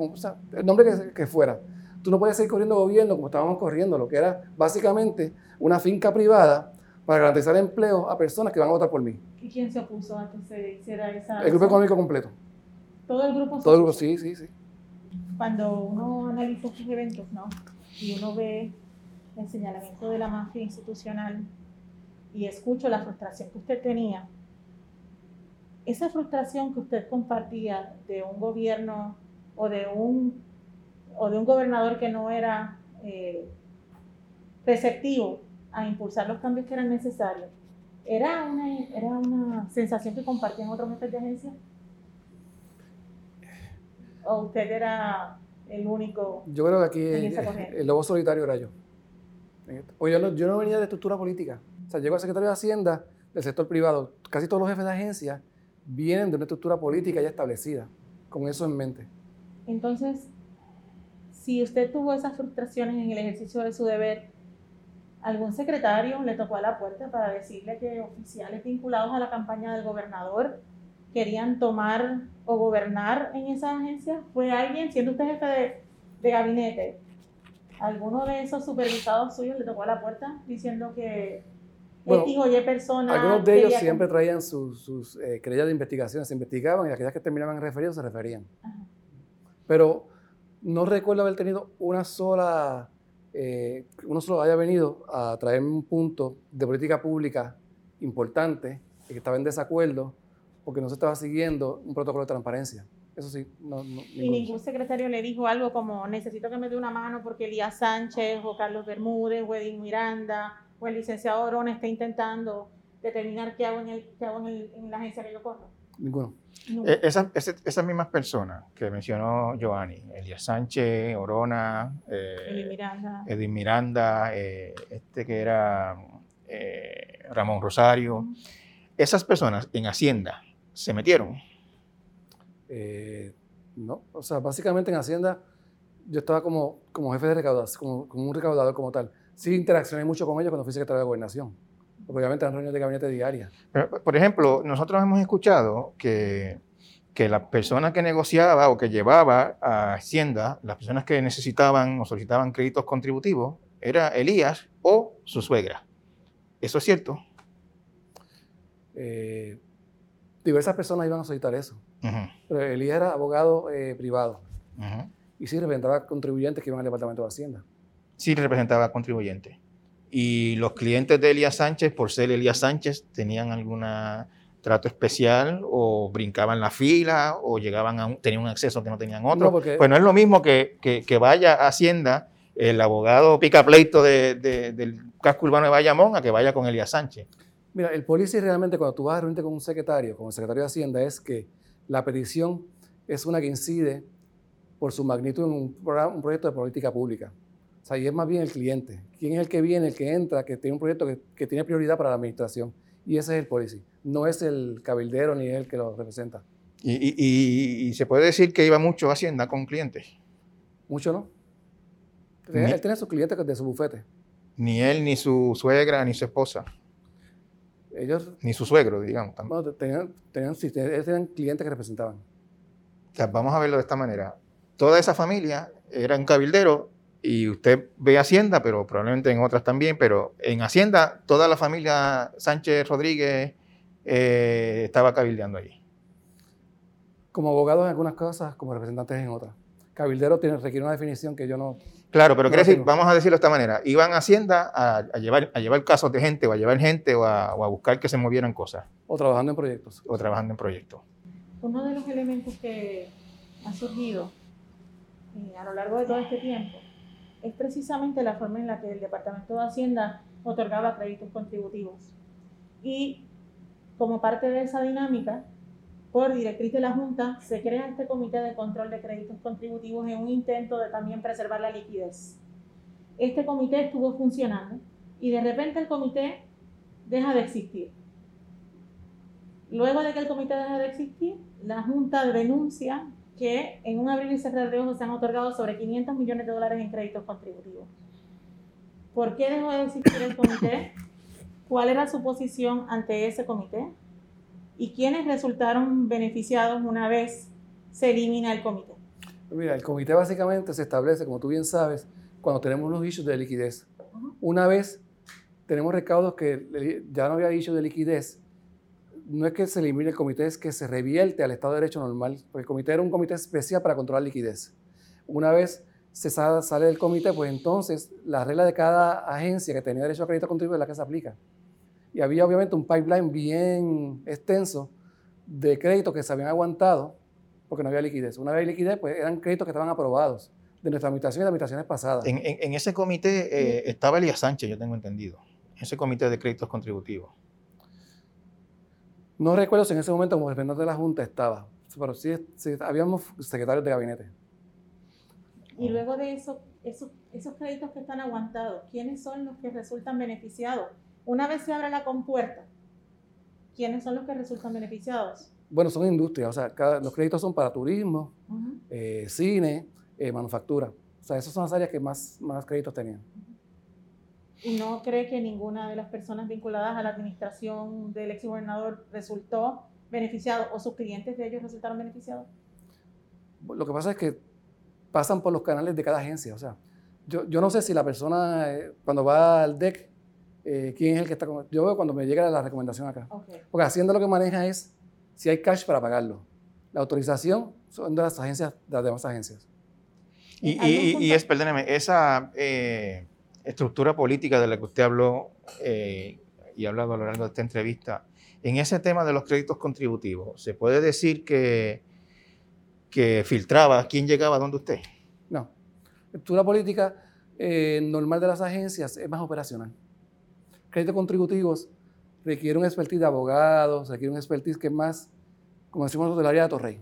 el nombre que, que fuera. Tú no puedes seguir corriendo gobierno como estábamos corriendo, lo que era básicamente una finca privada para garantizar empleo a personas que van a votar por mí. ¿Y quién se opuso a que se hiciera esa... El grupo económico completo. ¿Todo el grupo? Todo el grupo, sí, sí, sí. Cuando uno analiza estos eventos, ¿no? Y uno ve el señalamiento de la mafia institucional y escucho la frustración que usted tenía, esa frustración que usted compartía de un gobierno o de un, o de un gobernador que no era eh, receptivo a impulsar los cambios que eran necesarios, ¿era una, era una sensación que compartían otros jefes de agencia? ¿O usted era el único? Yo creo que aquí el, lobo solitario era yo. O yo, no, yo no venía de estructura política. O sea, llego a secretario de Hacienda del sector privado. Casi todos los jefes de agencia vienen de una estructura política ya establecida, con eso en mente. Entonces, si usted tuvo esas frustraciones en el ejercicio de su deber, algún secretario le tocó a la puerta para decirle que oficiales vinculados a la campaña del gobernador querían tomar o gobernar en esa agencia? ¿Fue alguien, siendo usted jefe de, gabinete, alguno de esos supervisados suyos le tocó a la puerta diciendo que bueno, X o personas... Algunos de ellos siempre traían sus, sus eh, de investigación, se investigaban y aquellas que terminaban referidos se referían. Pero no recuerdo haber tenido una sola eh, uno solo haya venido a traerme un punto de política pública importante y que estaba en desacuerdo porque no se estaba siguiendo un protocolo de transparencia. Eso sí, no, Y ningún secretario le dijo algo como necesito que me dé una mano porque Elías Sánchez o Carlos Bermúdez o Edith Miranda o el licenciado Orón está intentando determinar qué hago en, el, qué hago en, en la agencia que yo corro. Ninguno. Eh, esas, mismas personas que mencionó Giovanni, Elías Sánchez, Orona, eh, Edith Miranda, eh, este que era Ramón Rosario, esas personas en Hacienda se metieron. Eh, no, o sea, básicamente en Hacienda yo estaba como, como jefe de recaudación, como, como un recaudador como tal. Sí interaccioné mucho con ellos cuando fui secretario de Gobernación. Obviamente eran reuniones de gabinete diarias. Pero, por ejemplo, nosotros hemos escuchado que, que la persona que negociaba o que llevaba a Hacienda, las personas que necesitaban o solicitaban créditos contributivos, era Elías o su suegra. ¿Eso es cierto? Eh, diversas personas iban a solicitar eso. Ujú, Pero Elías era abogado eh, privado ujú. y sí representaba contribuyentes que iban al Departamento de Hacienda. Sí representaba contribuyente. Y los clientes de Elías Sánchez, por ser Elías Sánchez, tenían algún trato especial o brincaban la fila o llegaban a un, tenían un acceso que no tenían otros. No, porque- Pues no es lo mismo que, que- que vaya a Hacienda el abogado pica pleito de- de- del casco urbano de Bayamón a que vaya con Elías Sánchez. Mira, el policy realmente cuando tú vas a reunirte con un secretario, con el secretario de Hacienda, es que la petición es una que incide por su magnitud en un, un proyecto de política pública. O sea, y es más bien el cliente. ¿Quién es el que viene, el que entra, que tiene un proyecto que, que tiene prioridad para la administración? Y ese es el policy. No es el cabildero ni el que lo representa. Y, y- y- y se puede decir que iba mucho a Hacienda con clientes. Mucho no. Ni- Él tiene sus clientes de su bufete. Ni él, ni su suegra, ni su esposa, Ellos ni su suegro, digamos. también. bueno, tenían, tenían, ellos tenían clientes que representaban. O sea, vamos a verlo de esta manera. Toda esa familia era un cabildero y usted ve Hacienda, pero probablemente en otras también, pero en Hacienda toda la familia Sánchez Rodríguez eh, estaba cabildeando allí. Como abogados en algunas cosas, como representantes en otras. Cabildero tiene, requiere una definición que yo no, Claro, pero No quiere decir, tengo. vamos a decirlo de esta manera, iban a Hacienda a, a llevar, a llevar casos de gente o a llevar gente o a, o a buscar que se movieran cosas o trabajando en proyectos. o trabajando en proyectos. Uno de los elementos que ha surgido eh, a lo largo de todo este tiempo es precisamente la forma en la que el Departamento de Hacienda otorgaba créditos contributivos. Y como parte de esa dinámica, por directriz de la Junta, se crea este Comité de Control de Créditos Contributivos en un intento de también preservar la liquidez. Este comité estuvo funcionando y de repente el comité deja de existir. Luego de que el comité deja de existir, la Junta denuncia que en un abrir y cerrar de ojos se han otorgado sobre 500 millones de dólares en créditos contributivos. ¿Por qué dejó de existir el comité? ¿Cuál era su posición ante ese comité? ¿Y quiénes resultaron beneficiados una vez se elimina el comité? Mira, el comité básicamente se establece, como tú bien sabes, cuando tenemos los issues de liquidez. Ujú. Una vez tenemos recaudos que ya no había issues de liquidez, no es que se elimine el comité, es que se revierte al Estado de Derecho normal, porque el comité era un comité especial para controlar liquidez. Una vez se sa- sale del comité, pues entonces la regla de cada agencia que tenía derecho a crédito contributivo es la que se aplica. Y había obviamente un pipeline bien extenso de créditos que se habían aguantado porque no había liquidez. Una vez hay liquidez, pues eran créditos que estaban aprobados de nuestra administración y de administraciones pasadas. En, en- en ese comité eh, estaba Elías Sánchez, yo tengo entendido. Ese comité de créditos contributivos. No recuerdo si en ese momento como representante de la Junta estaba, pero sí, sí, habíamos secretarios de gabinete. Y luego de eso, esos, esos créditos que están aguantados, ¿quiénes son los que resultan beneficiados? Una vez se abre la compuerta, ¿quiénes son los que resultan beneficiados? Bueno, son industrias, o sea, cada- los créditos son para turismo, Ujú. eh, cine, eh, manufactura. O sea, esas son las áreas que más, más créditos tenían. ¿Y no cree que ninguna de las personas vinculadas a la administración del ex gobernador resultó beneficiado o sus clientes de ellos resultaron beneficiados? Lo que pasa es que pasan por los canales de cada agencia. O sea, yo, yo no sé si la persona, eh, cuando va al DEC, eh, quién es el que está con... Yo veo cuando me llega la recomendación acá. Ok. Porque Hacienda lo que maneja es si hay cash para pagarlo. La autorización son de las agencias, de las demás agencias. Y, ¿Algún y- y es, perdóneme, esa eh, estructura política de la que usted habló eh, y ha hablado a lo largo de esta entrevista, en ese tema de los créditos contributivos, ¿se puede decir que, que filtraba quién llegaba donde usted? No. Estructura política eh, normal de las agencias es más operacional. Créditos contributivos requiere un expertise de abogados, requiere un expertise que es más, como decimos nosotros, del área de Torrey.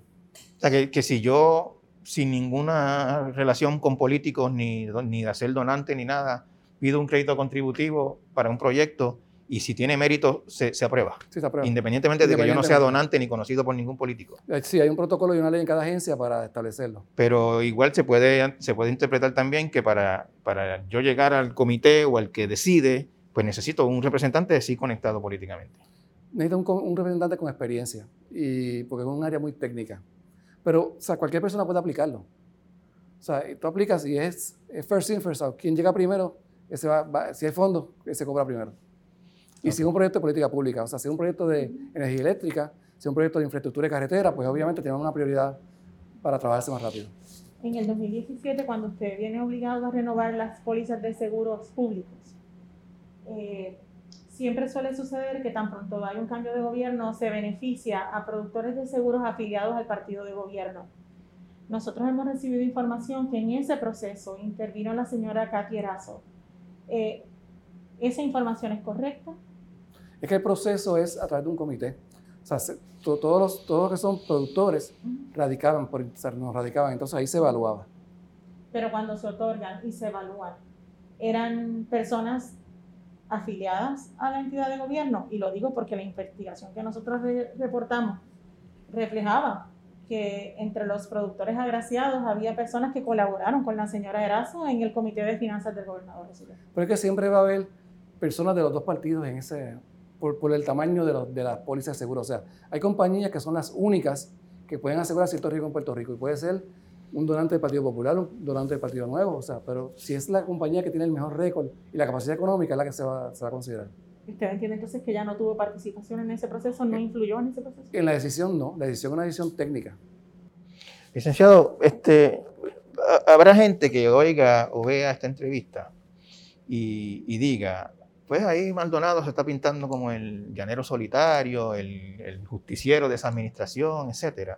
O sea, que, que si yo, sin ninguna relación con políticos, ni, ni de hacer donante, ni nada, pido un crédito contributivo para un proyecto y si tiene mérito, se, se aprueba. Sí, se aprueba. Independientemente de que yo no sea Independientemente. donante ni conocido por ningún político. Eh, Sí, hay un protocolo y una ley en cada agencia para establecerlo. Pero igual se puede, se puede interpretar también que para, para yo llegar al comité o al que decide, pues necesito un representante sí conectado políticamente. Necesita un, un representante con experiencia, y, porque es un área muy técnica. Pero, o sea, cualquier persona puede aplicarlo. O sea, tú aplicas y es, es first in, first out. Quien llega primero, ese va, va- si hay fondos, ese cobra primero. Y si es un proyecto de política pública, o sea, si es un proyecto de energía eléctrica, si es un proyecto de infraestructura de carretera, pues obviamente tenemos una prioridad para trabajarse más rápido. En el 2017, cuando usted viene obligado a renovar las pólizas de seguros públicos, eh, siempre suele suceder que tan pronto hay un cambio de gobierno se beneficia a productores de seguros afiliados al partido de gobierno. Nosotros hemos recibido información que en ese proceso intervino la señora Katy Erazo. Eh, ¿Esa información es correcta? Es que el proceso es a través de un comité. O sea, se- to- todos, los, todos los que son productores radicaban, por, o sea, nos radicaban, entonces ahí se evaluaba. pero cuando se otorgan y se evalúan, eran personas afiliadas a la entidad de gobierno. Y lo digo porque la investigación que nosotros re- reportamos reflejaba que entre los productores agraciados había personas que colaboraron con la señora Erazo en el Comité de Finanzas del Gobernador. Pero es que siempre va a haber personas de los dos partidos en ese, por, el tamaño de, de las pólizas de seguro. O sea, hay compañías que son las únicas que pueden asegurar cierto riesgo en Puerto Rico y puede ser un donante del Partido Popular, un donante del Partido Nuevo. O sea, pero si es la compañía que tiene el mejor récord y la capacidad económica es la que se va a considerar. ¿Usted entiende entonces que ya no tuvo participación en ese proceso, no influyó en ese proceso? En la decisión no, la decisión es una decisión técnica. Licenciado, este, ha- habrá gente que oiga o vea esta entrevista y, y diga, pues ahí Maldonado se está pintando como el llanero solitario, el, el justiciero de esa administración, etc.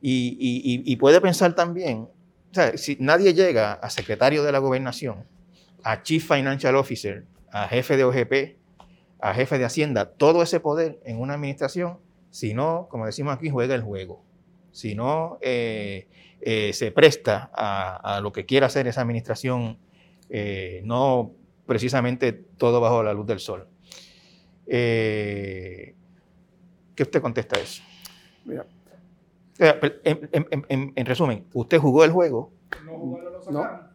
Y, y- y- y puede pensar también, o sea, si nadie llega a secretario de la gobernación, a chief financial officer, a jefe de OGP, a jefe de Hacienda, todo ese poder en una administración, si no, como decimos aquí, juega el juego si no eh, eh, se presta a, a lo que quiera hacer esa administración, eh, no precisamente todo bajo la luz del sol. Eh, ¿Qué usted contesta a eso? Mira. En, en- en- en- en resumen, usted jugó el juego, No.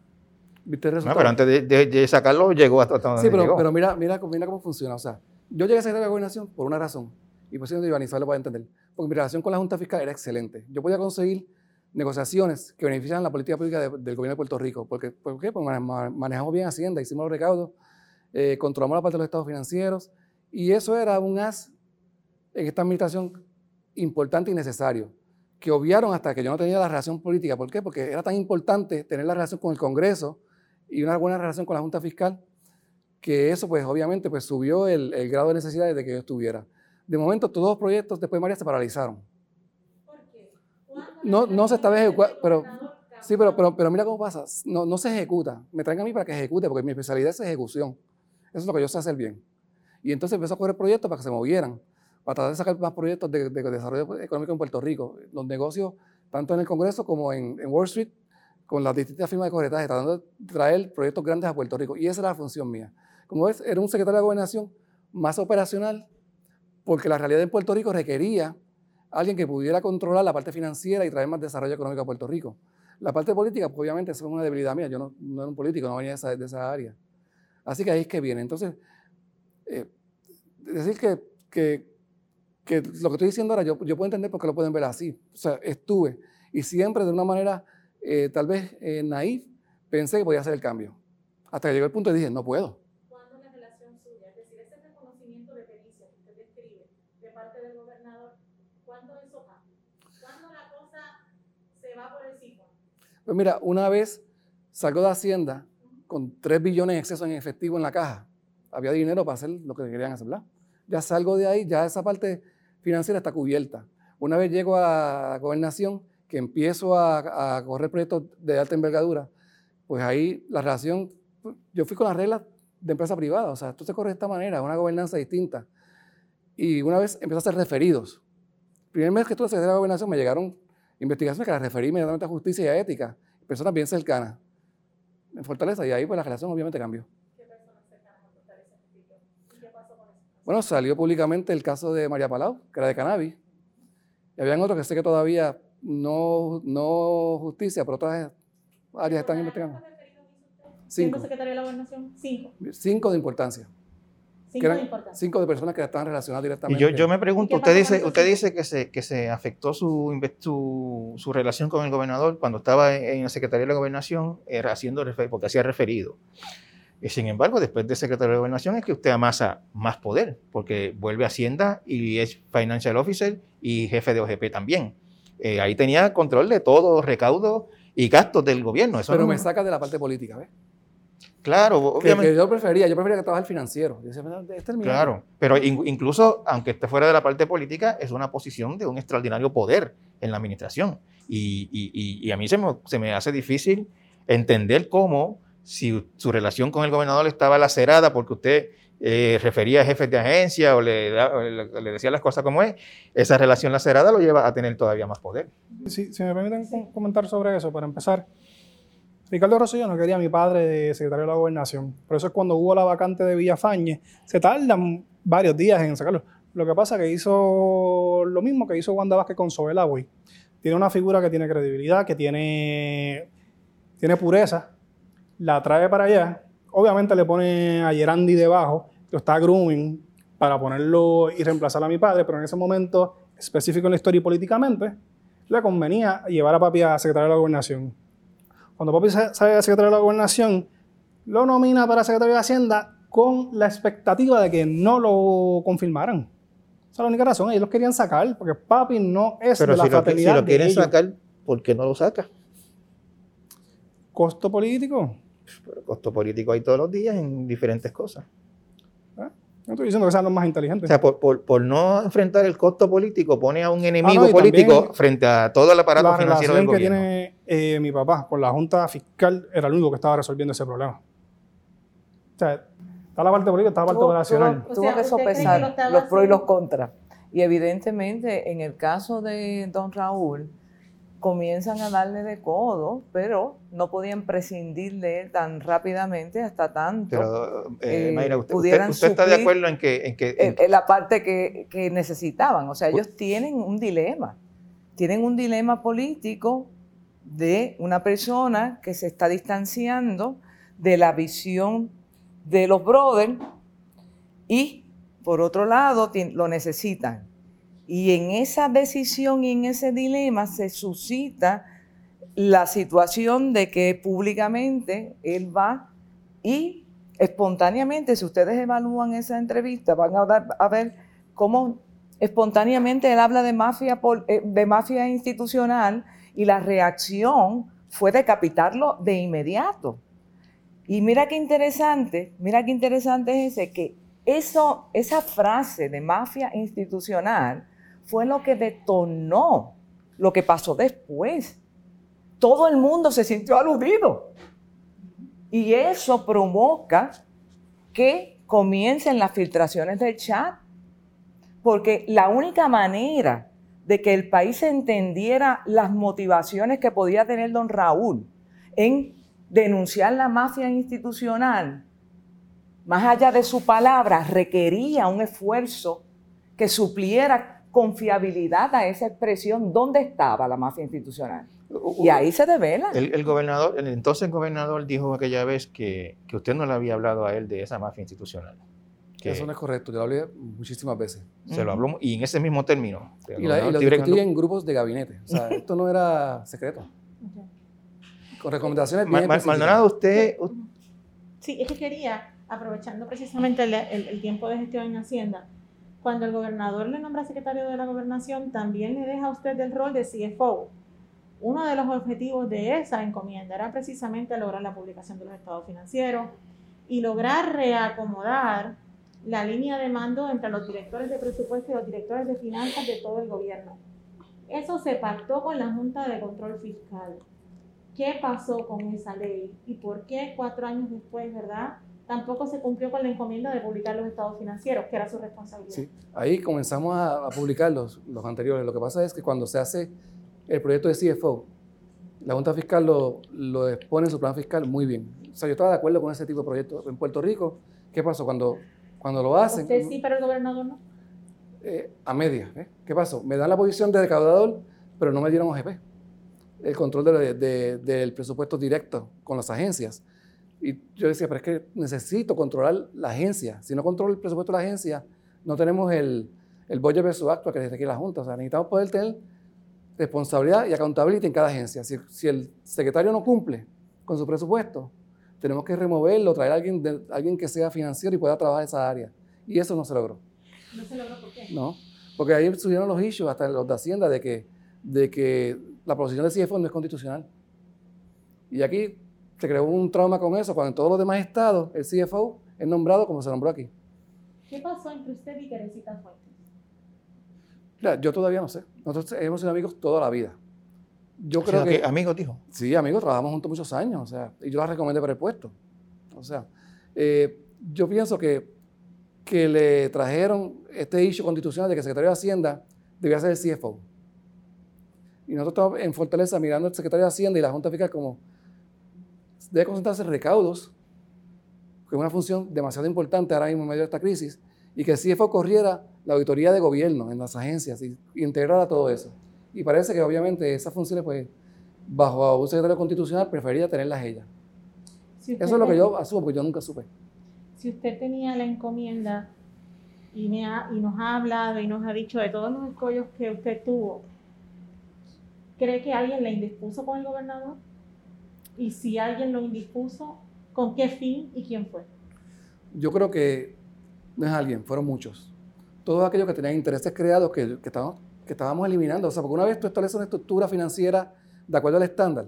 ¿Viste el ¿no? resultado? pero antes de, de- de sacarlo llegó hasta donde Sí, pero, llegó. pero mira, mira, cómo- mira cómo funciona. O sea, yo llegué a secretario de gobernación por una razón. Y por eso Iván Isabel lo puede entender. Porque mi relación con la Junta Fiscal era excelente. Yo podía conseguir negociaciones que beneficiaran la política pública de- del gobierno de Puerto Rico. Porque, ¿Por qué? Ma- manejamos bien Hacienda, hicimos los recaudos, eh, controlamos la parte de los estados financieros. Y eso era un as en esta administración importante y necesario, que obviaron hasta que yo no tenía la relación política. ¿Por qué? Porque era tan importante tener la relación con el Congreso y una buena relación con la Junta Fiscal, que eso pues obviamente pues subió el, el grado de necesidad de que yo estuviera. De momento todos los proyectos después de María se paralizaron. No, no se estaba ejecutando, pero sí, pero, pero, pero mira cómo pasa, no, no se ejecuta. Me traen a mí para que ejecute, porque mi especialidad es ejecución. Eso es lo que yo sé hacer bien. Y entonces empezó a correr proyectos para que se movieran, para tratar de sacar más proyectos de, de desarrollo económico en Puerto Rico. Los negocios, tanto en el Congreso como en, en Wall Street, con las distintas firmas de corretaje, tratando de traer proyectos grandes a Puerto Rico. Y esa era la función mía. Como ves, era un secretario de gobernación más operacional, porque la realidad en Puerto Rico requería alguien que pudiera controlar la parte financiera y traer más desarrollo económico a Puerto Rico. La parte política, pues, obviamente, eso es una debilidad mía. Yo no, era un político, no venía de esa, área. Así que ahí es que viene. Entonces, eh, decir que lo que estoy diciendo ahora, yo, yo puedo entender por qué lo pueden ver así. O sea, estuve y siempre de una manera eh, tal vez eh, naif pensé que podía hacer el cambio. Hasta que llegó el punto y dije, no puedo. ¿Cuándo la relación suya, es decir, ese reconocimiento de pericia que usted describe de parte del gobernador, cuándo eso cambia? ¿Cuándo la cosa se va por el sifón? Pues mira, una vez salgo de Hacienda con 3 billones en exceso en efectivo en la caja. Había dinero para hacer lo que querían hacer, ¿verdad? Ya salgo de ahí, ya esa parte financiera está cubierta. Una vez llego a la gobernación, que empiezo a, a correr proyectos de alta envergadura, pues ahí la relación, yo fui con las reglas de empresa privada, o sea, esto se corre de esta manera, una gobernanza distinta. Y una vez empecé a hacer referidos. El primer mes que estuve secretario de gobernación me llegaron investigaciones que las referí inmediatamente a justicia y a ética, personas bien cercanas en Fortaleza, y ahí pues la relación obviamente cambió. ¿Qué personas cercanas a Fortaleza explican? ¿Y qué pasó con Bueno, salió públicamente el caso de María Palau, que era de cannabis. Y habían otros que sé que todavía no, no justicia, pero otras áreas están investigando. Cinco. secretario de la gobernación? Cinco. Cinco de importancia. Cinco de importancia. Cinco de personas que estaban relacionadas directamente. Y yo, yo me pregunto, usted dice, usted dice que se, que se afectó su, su, su relación con el gobernador cuando estaba en la Secretaría de la Gobernación, era haciendo porque hacía referido. Y sin embargo, después de secretario de Gobernación es que usted amasa más poder, porque vuelve a Hacienda y es Financial Officer y jefe de OGP también. Eh, ahí tenía control de todo, recaudo y gastos del gobierno. Pero me saca de la parte política, ¿ves? Claro, obviamente. Que, yo prefería, yo prefería que trabajar financiero. Este claro, pero incluso, aunque esté fuera de la parte política, es una posición de un extraordinario poder en la administración. Y, y, y a mí se me, se me hace difícil entender cómo si su relación con el gobernador estaba lacerada porque usted eh, refería a jefes de agencia o le, decía las cosas como es, esa relación lacerada lo lleva a tener todavía más poder. Si, si me permiten comentar sobre eso, para empezar, Ricardo Rosselló no quería a mi padre de secretario de la gobernación. Por eso es cuando hubo la vacante de Villafañe, se tardan varios días en sacarlo. Lo que pasa es que hizo lo mismo que hizo Wanda Vázquez con Sobel. Tiene una figura que tiene credibilidad, que tiene, tiene pureza, la trae para allá. Obviamente le pone a Gerandi debajo, lo está grooming para ponerlo y reemplazar a mi padre, pero en ese momento específico en la historia y políticamente, le convenía llevar a papi a secretario de la gobernación. Cuando papi sale a secretario de la gobernación, lo nomina para secretario de Hacienda con la expectativa de que no lo confirmaran. Esa es la única razón. Ellos lo querían sacar porque papi no es de la si fraternidad. Lo, si lo quieren sacar, ¿por qué no lo saca? ¿Costo político? Pero costo político hay todos los días en diferentes cosas. ¿Ah? No estoy diciendo que sean los más inteligentes. O sea, por, no enfrentar el costo político, pone a un ah, enemigo político frente a todo el aparato financiero del gobierno. La relación que tiene eh, mi papá con la Junta Fiscal era el único que estaba resolviendo ese problema. O sea, está la parte política, está la parte operacional. Tuvo, que sopesar los pros y los contras. Y evidentemente, en el caso de don Raúl, comienzan a darle de codo, pero no podían prescindir de él tan rápidamente hasta tanto. Pero, eh, eh usted, está de acuerdo en que... En, que, la parte que, que, necesitaban. O sea, ellos tienen un dilema. Tienen un dilema político de una persona que se está distanciando de la visión de los brothers y, por otro lado, lo necesitan y en esa decisión y en ese dilema se suscita la situación de que públicamente él va y espontáneamente, si ustedes evalúan esa entrevista, van a, a ver cómo espontáneamente él habla de mafia, eh, de mafia institucional y la reacción fue decapitarlo de inmediato. Y mira qué interesante, mira qué interesante es ese, que eso, esa frase de mafia institucional fue lo que detonó lo que pasó después. Todo el mundo se sintió aludido. Y eso provoca que comiencen las filtraciones del chat. Porque la única manera de que el país entendiera las motivaciones que podía tener don Raúl en denunciar la mafia institucional, más allá de su palabra, requería un esfuerzo que supliera confiabilidad a esa expresión, ¿dónde estaba la mafia institucional? Y ahí se devela. El, gobernador, el entonces gobernador dijo aquella vez que, que, usted no le había hablado a él de esa mafia institucional. Eso no es correcto, yo lo hablé muchísimas veces. Se lo habló y en ese mismo término. Y, lo discutí en grupos de gabinete. O sea, esto no era secreto. Con recomendaciones bien Maldonado, usted... Sí, es que quería, aprovechando precisamente el, el tiempo de gestión en Hacienda, cuando el gobernador le nombra secretario de la gobernación, también le deja a usted el rol de CFO. Uno de los objetivos de esa encomienda era precisamente lograr la publicación de los estados financieros y lograr reacomodar la línea de mando entre los directores de presupuesto y los directores de finanzas de todo el gobierno. Eso se pactó con la Junta de Control Fiscal. ¿Qué pasó con esa ley? ¿Y por qué cuatro años después, verdad? Tampoco se cumplió con la encomienda de publicar los estados financieros, que era su responsabilidad. Sí, ahí comenzamos a, publicar los, los, anteriores. Lo que pasa es que cuando se hace el proyecto de CFO, la Junta Fiscal lo, lo expone en su plan fiscal muy bien. O sea, yo estaba de acuerdo con ese tipo de proyectos. En Puerto Rico, ¿qué pasó? Cuando Cuando lo hacen... Usted sí, pero el gobernador no. eh, a media. ¿eh? ¿Qué pasó? Me dan la posición de recaudador, pero no me dieron OGP. El control de- de- del presupuesto directo con las agencias. Y yo decía, pero es que necesito controlar la agencia. Si no controlo el presupuesto de la agencia, no tenemos el, el budget versus actual que requiere la Junta. O sea, necesitamos poder tener responsabilidad y accountability en cada agencia. Si, si el secretario no cumple con su presupuesto, tenemos que removerlo, traer a alguien, de- alguien que sea financiero y pueda trabajar esa área. Y eso no se logró. No se logró por qué. No, porque ahí subieron los issues, hasta los de Hacienda, de que, de que la posición del CFO no es constitucional. Y aquí se creó un trauma con eso, cuando en todos los demás estados el CFO es nombrado como se nombró aquí. ¿Qué pasó entre usted y Teresita Fuentes? Mira, yo todavía no sé. Nosotros hemos sido amigos toda la vida. Yo O creo sea, que, que amigos dijo. sí, amigos, trabajamos juntos muchos años, o sea, y yo la recomendé para el puesto. O sea, eh, yo pienso que, que le trajeron este issue constitucional de que el secretario de Hacienda debía ser el CFO. Y nosotros estamos en Fortaleza mirando al secretario de Hacienda y la Junta Fiscal como debe concentrarse en recaudos, que es una función demasiado importante ahora mismo en medio de esta crisis, y que el CFO corriera la auditoría de gobierno en las agencias y, y integrara todo eso. Y parece que obviamente esas funciones, pues, bajo un secretario constitucional, preferiría tenerlas ella. Si Eso es lo que yo asumo, porque yo nunca supe. Si usted tenía la encomienda y, me ha- y nos ha hablado y nos ha dicho de todos los escollos que usted tuvo, ¿cree que alguien le indispuso con el gobernador? Y si alguien lo indispuso, ¿con qué fin y quién fue? Yo creo que no es alguien, fueron muchos. Todos aquellos que tenían intereses creados que, estábamos, eliminando. O sea, porque una vez tú estableces una estructura financiera de acuerdo al estándar,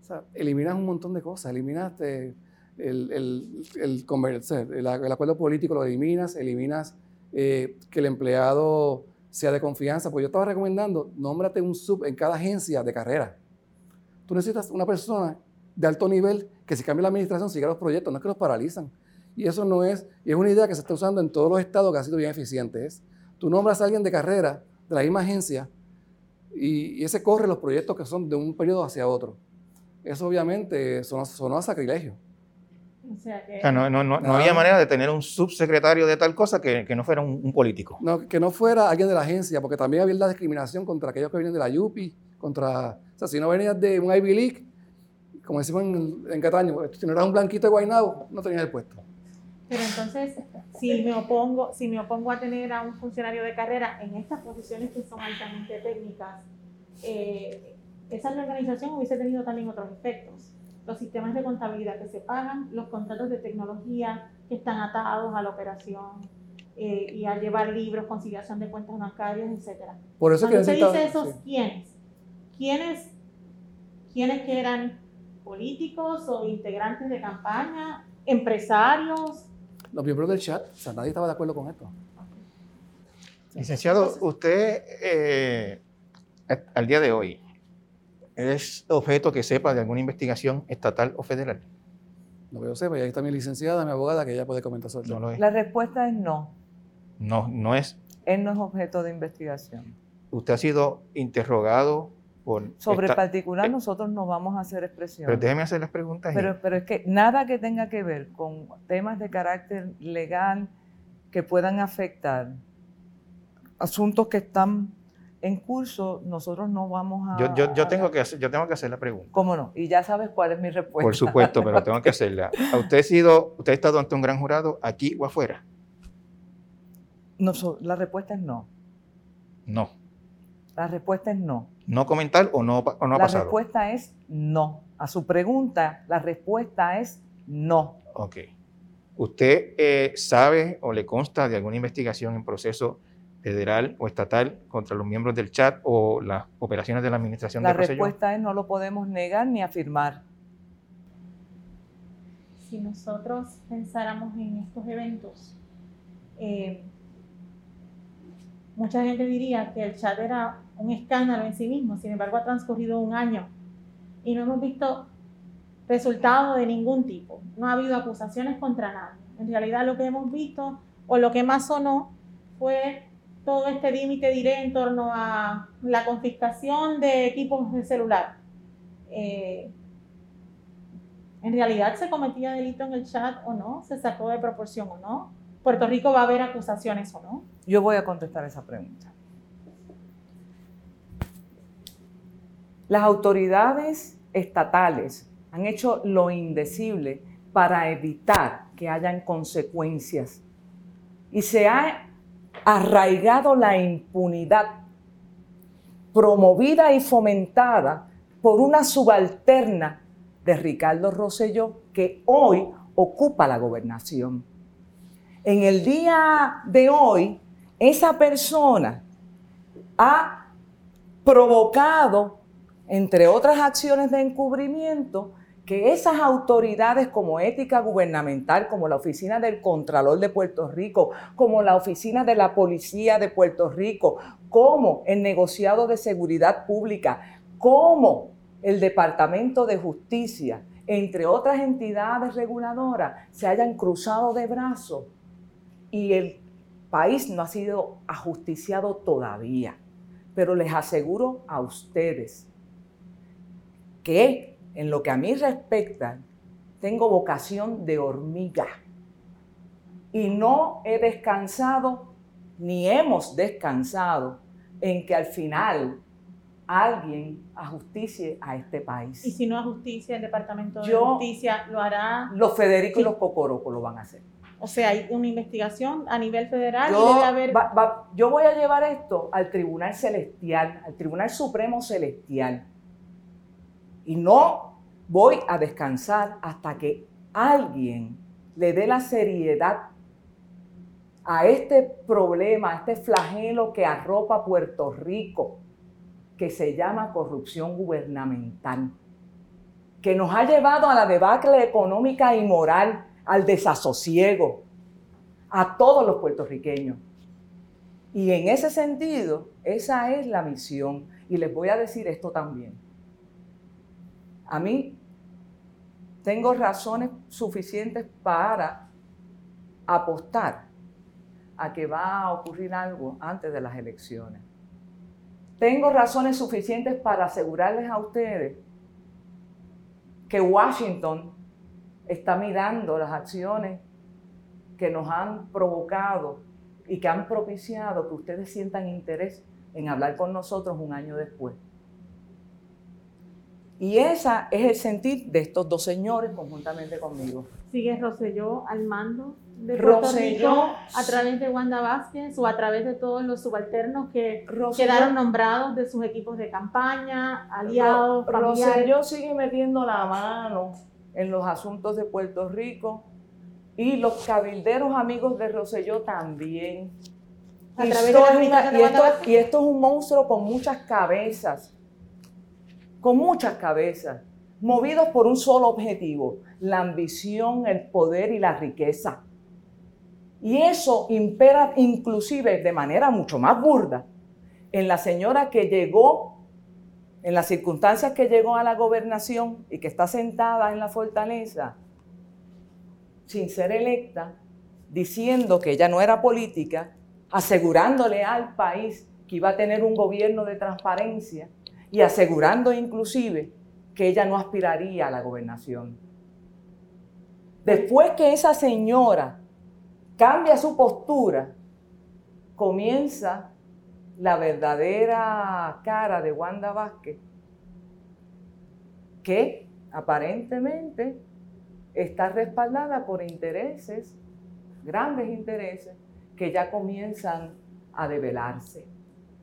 o sea, eliminas un montón de cosas. Eliminas eh, el, el, el- el acuerdo político, lo eliminas, eliminas eh, que el empleado sea de confianza. Pues yo estaba recomendando, nómbrate un sub en cada agencia de carrera. Tú necesitas una persona de alto nivel que si cambia la administración siga los proyectos, no es que los paralizan. Y eso no es, y es una idea que se está usando en todos los estados que ha sido bien eficiente. Es, tú nombras a alguien de carrera de la misma agencia y, y ese corre los proyectos que son de un periodo hacia otro. Eso obviamente sonó, sonó a sacrilegio. O sea, que O sea, no, no, no, no había manera de tener un subsecretario de tal cosa que, que no fuera un, un político. No, que no fuera alguien de la agencia, porque también había la discriminación contra aquellos que vienen de la UPI, contra, sea, si no venías de un Ivy League, como decimos en, en Cataño, si no eras un blanquito de Guaynabo, no tenías el puesto. Pero entonces, si me opongo, si me opongo a tener a un funcionario de carrera en estas posiciones que son altamente técnicas, eh, esa reorganización hubiese tenido también otros efectos. Los sistemas de contabilidad que se pagan, los contratos de tecnología que están atados a la operación eh, y a llevar libros, conciliación de cuentas bancarias, etcétera. Por eso que Cuando usted necesitaba- dice esos, sí. ¿quiénes? ¿Quiénes? ¿Quiénes que eran políticos o integrantes de campaña, empresarios? los miembros del chat, o sea, nadie estaba de acuerdo con esto. Licenciado, usted eh, a- al día de hoy es objeto que sepa de alguna investigación estatal o federal. No que yo sepa, y ahí está mi licenciada, mi abogada, que ella puede comentar sobre No lo. La respuesta es no. No, no es. Él no es objeto de investigación. Usted ha sido interrogado por. Sobre esta- particular, eh, nosotros no vamos a hacer Pero expresiones. déjeme hacer las preguntas. Pero, pero es que nada que tenga que ver con temas de carácter legal que puedan afectar asuntos que están en curso, nosotros no vamos a... yo, yo, yo, tengo que hacer, yo tengo que hacer la pregunta. ¿Cómo no? Y ya sabes cuál es mi respuesta. Por supuesto, pero tengo que hacerla. ¿A usted ha sido, usted ha estado ante un gran jurado aquí o afuera? No, la respuesta es no. No. La respuesta es no. No comentar o no, o no ha la pasado. respuesta es no. A su pregunta, la respuesta es no. Ok. ¿Usted eh, sabe o le consta de alguna investigación en proceso federal o estatal contra los miembros del chat o las operaciones de la administración La de Rosselló? respuesta es no lo podemos negar ni afirmar. si nosotros pensáramos en estos eventos, eh, mucha gente diría que el chat era un escándalo en sí mismo, sin embargo ha transcurrido un año y no hemos visto resultado de ningún tipo, no ha habido acusaciones contra nadie. En realidad lo que hemos visto o lo que más sonó fue todo este límite diré en torno a la confiscación de equipos de celular. Eh, ¿En realidad se cometía delito en el chat o no? ¿Se sacó de proporción o no? Puerto Rico va a haber acusaciones o no? Yo voy a contestar esa pregunta. Las autoridades estatales han hecho lo indecible para evitar que hayan consecuencias y se ha arraigado la impunidad promovida y fomentada por una subalterna de Ricardo Rosselló que hoy ocupa la gobernación. En el día de hoy, esa persona ha provocado, entre otras acciones de encubrimiento, que esas autoridades como ética gubernamental, como la Oficina del Contralor de Puerto Rico, como la Oficina de la Policía de Puerto Rico, como el negociado de seguridad pública, como el Departamento de Justicia, entre otras entidades reguladoras, se hayan cruzado de brazos y el país no ha sido ajusticiado todavía. Pero les aseguro a ustedes que en lo que a mí respecta, tengo vocación de hormiga y no he descansado ni hemos descansado en que al final alguien ajusticie a este país. Y si no justicia, el Departamento de Justicia lo hará. Los Federico y los Cocorocos lo van a hacer. O sea, hay una investigación a nivel federal yo, y debe haber. yo voy a llevar esto al Tribunal Celestial, al Tribunal Supremo Celestial. Y no voy a descansar hasta que alguien le dé la seriedad a este problema, a este flagelo que arropa Puerto Rico, que se llama corrupción gubernamental, que nos ha llevado a la debacle económica y moral, al desasosiego, a todos los puertorriqueños. Y en ese sentido, esa es la misión. Y les voy a decir esto también. A mí tengo razones suficientes para apostar a que va a ocurrir algo antes de las elecciones. Tengo razones suficientes para asegurarles a ustedes que Washington está mirando las acciones que nos han provocado y que han propiciado que ustedes sientan interés en hablar con nosotros un año después. Y ese es el sentir de estos dos señores conjuntamente conmigo. ¿Sigue Roselló al mando de Puerto Rico a través de Wanda Vázquez o a través de todos los subalternos que quedaron nombrados de sus equipos de campaña, aliados, familiares? Roselló sigue metiendo la mano en los asuntos de Puerto Rico y los cabilderos amigos de Roselló también. A través de y esto es un monstruo con muchas cabezas con muchas cabezas, movidos por un solo objetivo, la ambición, el poder y la riqueza. Y eso impera inclusive de manera mucho más burda en la señora que llegó, en las circunstancias que llegó a la gobernación y que está sentada en la fortaleza, sin ser electa, diciendo que ella no era política, asegurándole al país que iba a tener un gobierno de transparencia, y asegurando inclusive que ella no aspiraría a la gobernación. Después que esa señora cambia su postura, comienza la verdadera cara de Wanda Vázquez, que aparentemente está respaldada por intereses, grandes intereses, que ya comienzan a develarse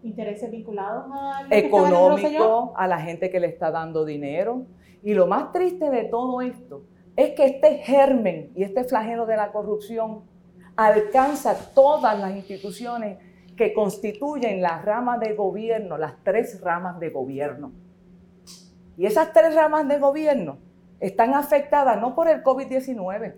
intereses vinculados al económico, a la gente que le está dando dinero. Y lo más triste de todo esto es que este germen y este flagelo de la corrupción alcanza todas las instituciones que constituyen las ramas de gobierno, las tres ramas de gobierno. Y esas tres ramas de gobierno están afectadas no por el COVID-19,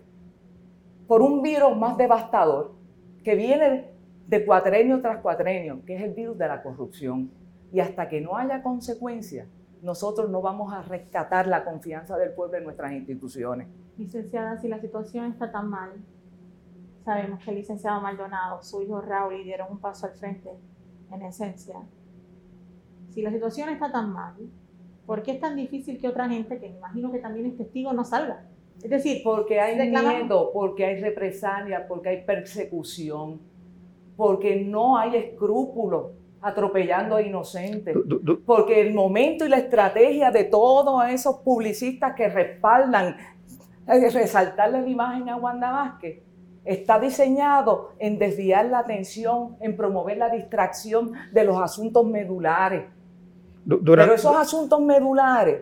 por un virus más devastador que viene de cuatrenio tras cuatrenio, que es el virus de la corrupción. Y hasta que no haya consecuencias, nosotros no vamos a rescatar la confianza del pueblo en nuestras instituciones. Licenciada, si la situación está tan mal, sabemos que el licenciado Maldonado, su hijo Raúl, dieron un paso al frente, en esencia. Si la situación está tan mal, ¿por qué es tan difícil que otra gente, que me imagino que también es testigo, no salga? Es decir, porque hay miedo, porque hay represalia, porque hay persecución, porque no hay escrúpulos atropellando a inocentes. Porque el momento y la estrategia de todos esos publicistas que respaldan eh, resaltarle la imagen a Wanda Vázquez está diseñado en desviar la atención, en promover la distracción de los asuntos medulares. durante- Pero esos asuntos medulares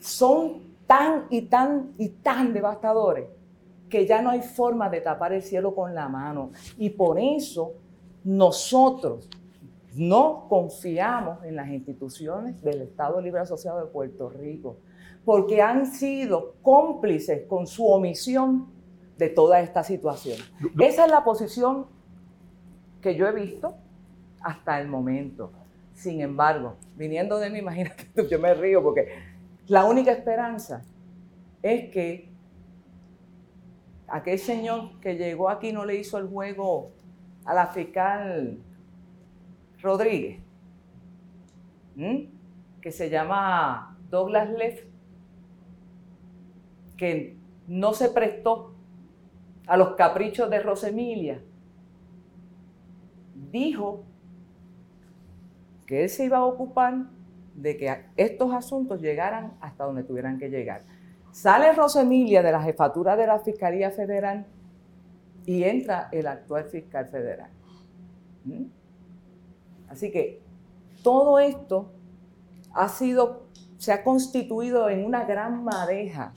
son tan y tan y tan devastadores que ya no hay forma de tapar el cielo con la mano. Y por eso nosotros no confiamos en las instituciones del Estado Libre Asociado de Puerto Rico, porque han sido cómplices con su omisión de toda esta situación. Esa es la posición que yo he visto hasta el momento. Sin embargo, viniendo de mí, imagínate tú, yo me río porque la única esperanza es que aquel señor que llegó aquí no le hizo el juego a la fiscal Rodríguez, ¿m? que se llama Douglas Leff, que no se prestó a los caprichos de Rosemilia, dijo que él se iba a ocupar de que estos asuntos llegaran hasta donde tuvieran que llegar. Sale Rosemilia de la jefatura de la Fiscalía Federal y entra el actual fiscal federal. ¿Mm? Así que todo esto ha sido, se ha constituido en una gran madeja.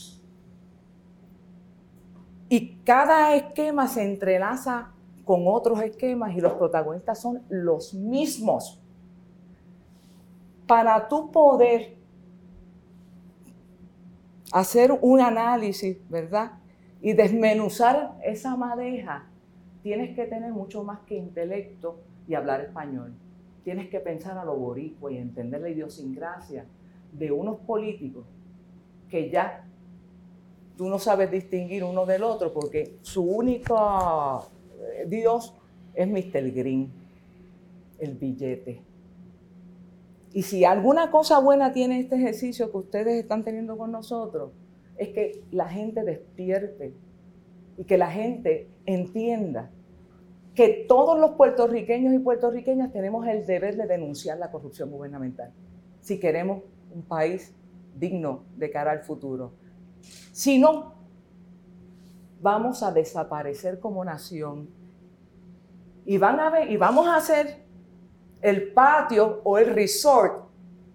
Y cada esquema se entrelaza con otros esquemas y los protagonistas son los mismos. Para tú poder hacer un análisis, ¿verdad? Y desmenuzar esa madeja, tienes que tener mucho más que intelecto y hablar español. Tienes que pensar a lo boricua y entender la idiosincrasia de unos políticos que ya tú no sabes distinguir uno del otro porque su único eh, Dios es Mr. Green, el billete. Y si alguna cosa buena tiene este ejercicio que ustedes están teniendo con nosotros, es que la gente despierte y que la gente entienda que todos los puertorriqueños y puertorriqueñas tenemos el deber de denunciar la corrupción gubernamental si queremos un país digno de cara al futuro. Si no, vamos a desaparecer como nación y, van a y vamos a hacer el patio o el resort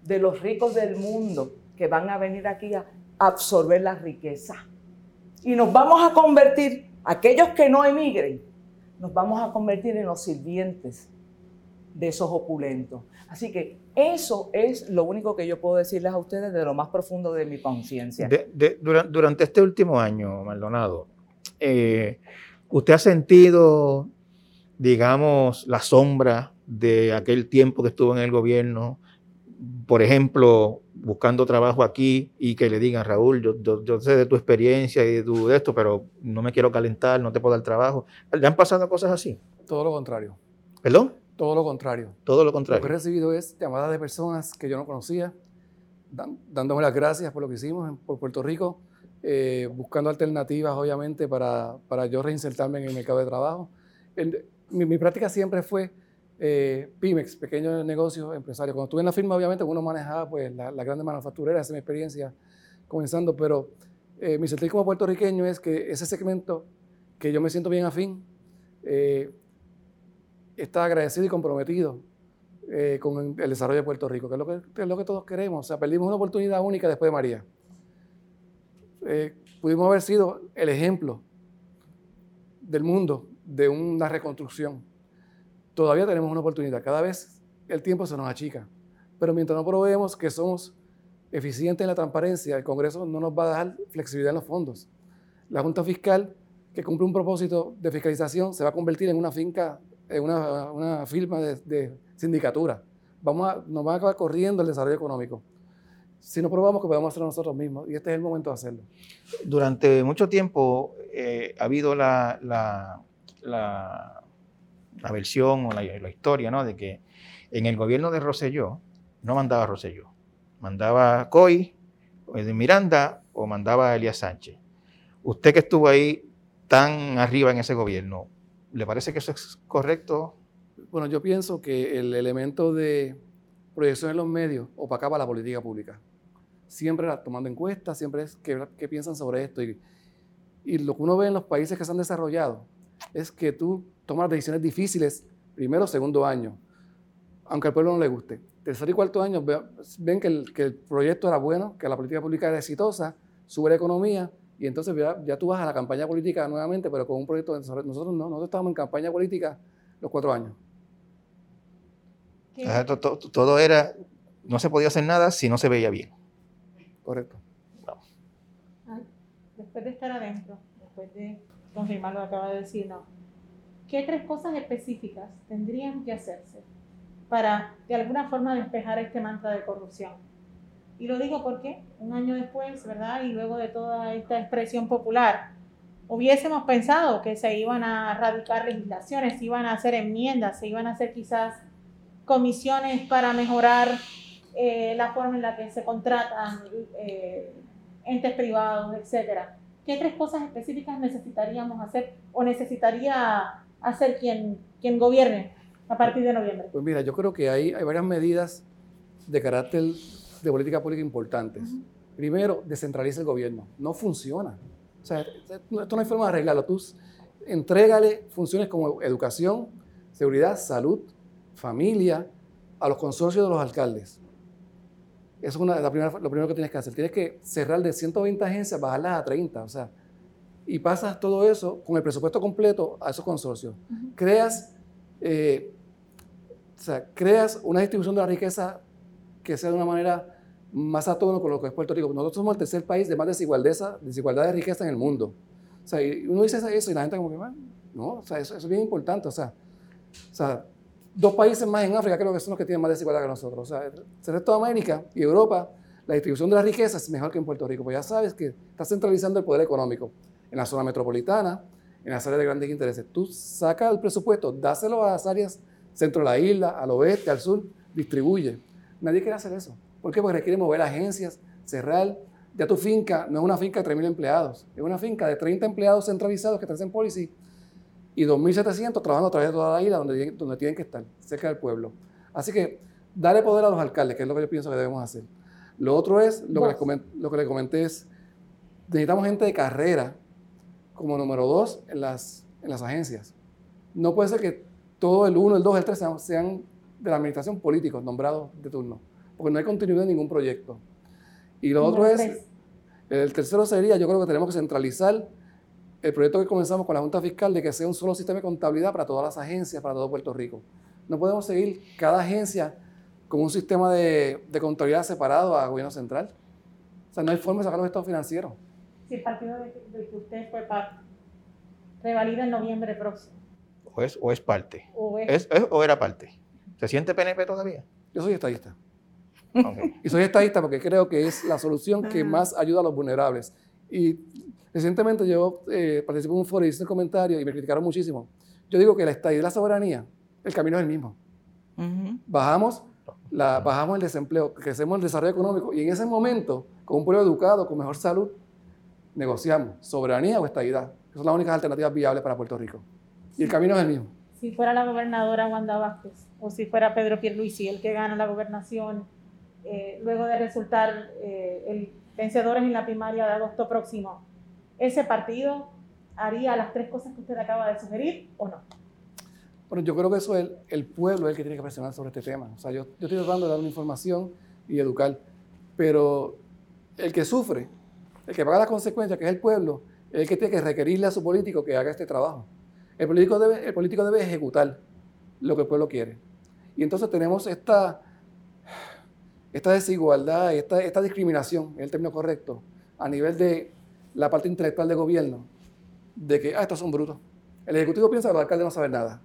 de los ricos del mundo que van a venir aquí a absorber la riqueza. Y nos vamos a convertir, aquellos que no emigren, nos vamos a convertir en los sirvientes de esos opulentos. Así que eso es lo único que yo puedo decirles a ustedes de lo más profundo de mi conciencia. de- de- dura- durante este último año, Maldonado, eh, ¿usted ha sentido, digamos, la sombra de aquel tiempo que estuvo en el gobierno? Por ejemplo, buscando trabajo aquí y que le digan, Raúl, yo, yo- yo sé de tu experiencia y de, tu, de esto, pero no me quiero calentar, no te puedo dar trabajo. ¿Le han pasado cosas así? Todo lo contrario. ¿Perdón? Todo lo contrario. Todo lo Lo que he contrario. recibido es llamadas de personas que yo no conocía, dan- dándome las gracias por lo que hicimos en, por Puerto Rico, eh, buscando alternativas, obviamente, para, para yo reinsertarme en el mercado de trabajo. El- mi, mi práctica siempre fue eh, pymex, pequeños negocios, empresarios. Cuando estuve en la firma, obviamente, uno manejaba pues, la, la grande manufacturera, esa es mi experiencia comenzando, pero eh, mi sentir como puertorriqueño es que ese segmento que yo me siento bien afín, eh, está agradecido y comprometido eh, con el desarrollo de Puerto Rico, que es lo que, es lo que todos queremos. O sea, perdimos una oportunidad única después de María. Eh, pudimos haber sido el ejemplo del mundo de una reconstrucción. Todavía tenemos una oportunidad. Cada vez el tiempo se nos achica. Pero mientras no probemos que somos eficientes en la transparencia, el Congreso no nos va a dar flexibilidad en los fondos. La Junta Fiscal, que cumple un propósito de fiscalización, se va a convertir en una finca, una, una firma de, de sindicatura. Vamos a, nos van a acabar corriendo el desarrollo económico. Si no probamos que podemos hacerlo nosotros mismos, y este es el momento de hacerlo. Durante mucho tiempo eh, ha habido la, la, la- la versión o la, la historia ¿no? de que en el gobierno de Rosselló no mandaba Rosselló, mandaba Coy, de Miranda o mandaba Elías Sánchez. Usted que estuvo ahí tan arriba en ese gobierno, ¿le parece que eso es correcto? Bueno, yo pienso que el elemento de proyección en los medios opacaba la política pública. Siempre tomando encuestas, siempre es qué, piensan sobre esto. Y, y lo que uno ve en los países que se han desarrollado es que tú tomas decisiones difíciles primero, segundo año, aunque al pueblo no le guste. Tercer y cuarto año ven que el, que el proyecto era bueno, que la política pública era exitosa, sube la economía y entonces ya, tú vas a la campaña política nuevamente, pero con un proyecto. Nosotros no, nosotros estábamos en campaña política los cuatro años. Todo, todo, era, no se podía hacer nada si no se veía bien. Correcto. Después de estar adentro, después de confirmar lo que acaba de decir, no. ¿Qué tres cosas específicas tendrían que hacerse para de alguna forma despejar este mantra de corrupción? Y lo digo porque un año después, ¿verdad? Y luego de toda esta expresión popular, hubiésemos pensado que se iban a radicar legislaciones, se iban a hacer enmiendas, se iban a hacer quizás comisiones para mejorar eh, la forma en la que se contratan eh, entes privados, etcétera. ¿Qué tres cosas específicas necesitaríamos hacer o necesitaría hacer quien, quien gobierne a partir de noviembre? Pues mira, yo creo que hay, hay varias medidas de carácter de política pública importantes. Primero, descentraliza el gobierno. No funciona. O sea, esto no hay forma de arreglarlo. Tú entrégale funciones como educación, seguridad, salud, familia, a los consorcios de los alcaldes. Eso es una, la primera, lo primero que tienes que hacer. Tienes que cerrar de 120 agencias, bajarlas a 30. O sea, y pasas todo eso con el presupuesto completo a esos consorcios. Creas, eh, o sea, creas una distribución de la riqueza que sea de una manera más a tono con lo que es Puerto Rico. Nosotros somos el tercer país de más desigualdad, desigualdad de riqueza en el mundo. O sea, uno dice eso y la gente como que, no, o sea, eso, es bien importante. O sea, o sea, dos países más en África creo que son los que tienen más desigualdad que nosotros. O sea, el resto de América y Europa, la distribución de la riqueza es mejor que en Puerto Rico. Pues ya sabes que está centralizando el poder económico en la zona metropolitana, en las áreas de grandes intereses. Tú sacas el presupuesto, dáselo a las áreas centro de la isla, al oeste, al sur, distribuye. Nadie quiere hacer eso. ¿Por qué? Porque requiere mover agencias, cerrar. Ya tu finca no es una finca de 3.000 empleados, es una finca de 30 empleados centralizados que están en policy y 2.700 trabajando a través de toda la isla donde, donde tienen que estar, cerca del pueblo. Así que darle poder a los alcaldes, que es lo que yo pienso que debemos hacer. Lo otro es, lo que, les comenté, lo que les comenté es, necesitamos gente de carrera como número dos en las, en las agencias. No puede ser que todo el uno, el dos, el tres sean de la administración políticos nombrados de turno, porque no hay continuidad en ningún proyecto. Y lo otro es, el tercero sería, yo creo que tenemos que centralizar el proyecto que comenzamos con la Junta Fiscal de que sea un solo sistema de contabilidad para todas las agencias, para todo Puerto Rico. No podemos seguir cada agencia con un sistema de, de contabilidad separado a gobierno central. O sea, no hay forma de sacar los estados financieros. Si el partido del que usted fue parte revalida en noviembre próximo. O es, o es parte. O, es, o era parte. ¿Se siente PNP todavía? Yo soy estadista. Y soy estadista porque creo que es la solución que más ayuda a los vulnerables. Y recientemente yo eh, participé en un foro y hice un comentario y me criticaron muchísimo. Yo digo que la estadía y la soberanía, el camino es el mismo. Bajamos, la, bajamos el desempleo, crecemos el desarrollo económico y en ese momento, con un pueblo educado, con mejor salud, negociamos soberanía o estadidad, que son las únicas alternativas viables para Puerto Rico. Y el camino es el mismo si fuera la gobernadora Wanda Vázquez o si fuera Pedro Pierluisi el que gana la gobernación eh, luego de resultar eh, el vencedores en la primaria de agosto próximo, ¿ese partido haría las tres cosas que usted acaba de sugerir o no? Bueno, yo creo que eso es el, pueblo el que tiene que presionar sobre este tema. O sea, yo, yo estoy tratando de dar una información y educar, pero el que sufre, el que paga las consecuencias, que es el pueblo, es el que tiene que requerirle a su político que haga este trabajo. El político debe, el político debe ejecutar lo que el pueblo quiere. Y entonces tenemos esta, esta desigualdad, esta, esta discriminación, es el término correcto, a nivel de la parte intelectual del gobierno, de que, ah, estos son brutos. El Ejecutivo piensa que los alcaldes no saben nada,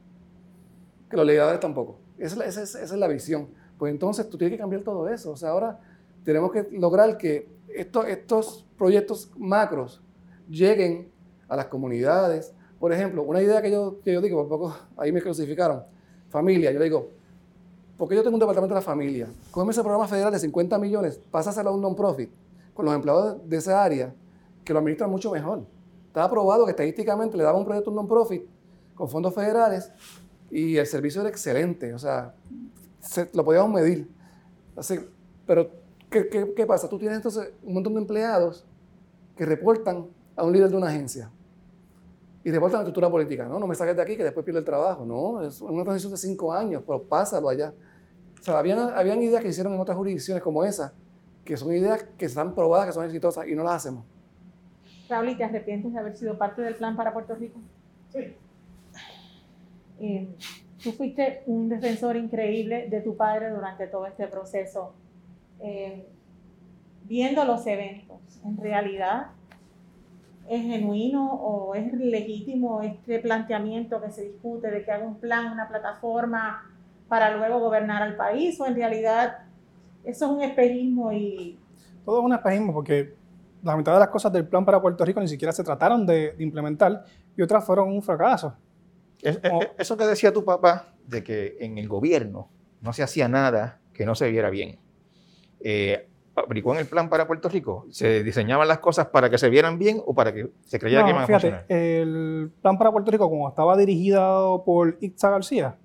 que los legisladores tampoco. Esa es, la visión. Pues entonces tú tienes que cambiar todo eso. O sea, ahora tenemos que lograr que estos, estos proyectos macros lleguen a las comunidades, por ejemplo, una idea que yo, que yo digo, por poco ahí me crucificaron, familia, yo le digo, ¿por qué yo tengo un departamento de la familia? Cógeme ese programa federal de 50 millones, pásaselo a un non-profit, con los empleados de esa área, que lo administran mucho mejor. Estaba probado que estadísticamente le daba un proyecto un non-profit con fondos federales y el servicio era excelente, o sea, lo podíamos medir. Así, pero, ¿qué, ¿qué, qué, pasa? Tú tienes entonces un montón de empleados que reportan a un líder de una agencia y reportan la estructura política. No, no me saques de aquí que después pierde el trabajo. No, es una transición de cinco años, pero pásalo allá. O sea, habían, habían ideas que hicieron en otras jurisdicciones como esa, que son ideas que están probadas, que son exitosas y no las hacemos. Raúl, ¿y te arrepientes de haber sido parte del plan para Puerto Rico? Sí. Eh, tú fuiste un defensor increíble de tu padre durante todo este proceso. Eh, viendo los eventos, en realidad, ¿es genuino o es legítimo este planteamiento que se discute de que haga un plan, una plataforma para luego gobernar al país? ¿O en realidad eso es un espejismo y... Todo es un espejismo porque la mitad de las cosas del plan para Puerto Rico ni siquiera se trataron de, de implementar y otras fueron un fracaso. eso que decía tu papá, de que en el gobierno no se hacía nada que no se viera bien. Eh, aplicó en el plan para Puerto Rico? ¿Se diseñaban las cosas para que se vieran bien o para que se creyera que iban a fíjate, El plan para Puerto Rico, como estaba dirigido por Itza García,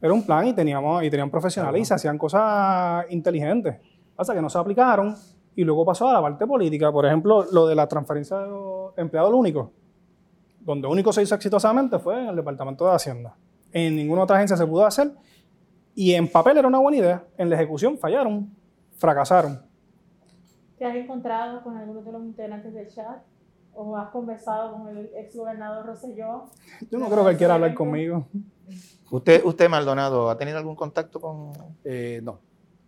era un plan y teníamos y tenían profesionales y se hacían cosas inteligentes. Pasa que no se aplicaron y luego pasó a la parte política. Por ejemplo, lo de la transferencia de empleado único, donde único se hizo exitosamente fue en el Departamento de Hacienda. En ninguna otra agencia se pudo hacer y en papel era una buena idea. En la ejecución fallaron, fracasaron. ¿Te has encontrado con algunos de los integrantes del chat? ¿O has conversado con el ex gobernador Rosselló? Yo no creo que él quiera hablar conmigo. ¿Usted, usted, Maldonado, ha tenido algún contacto con...? Eh, no.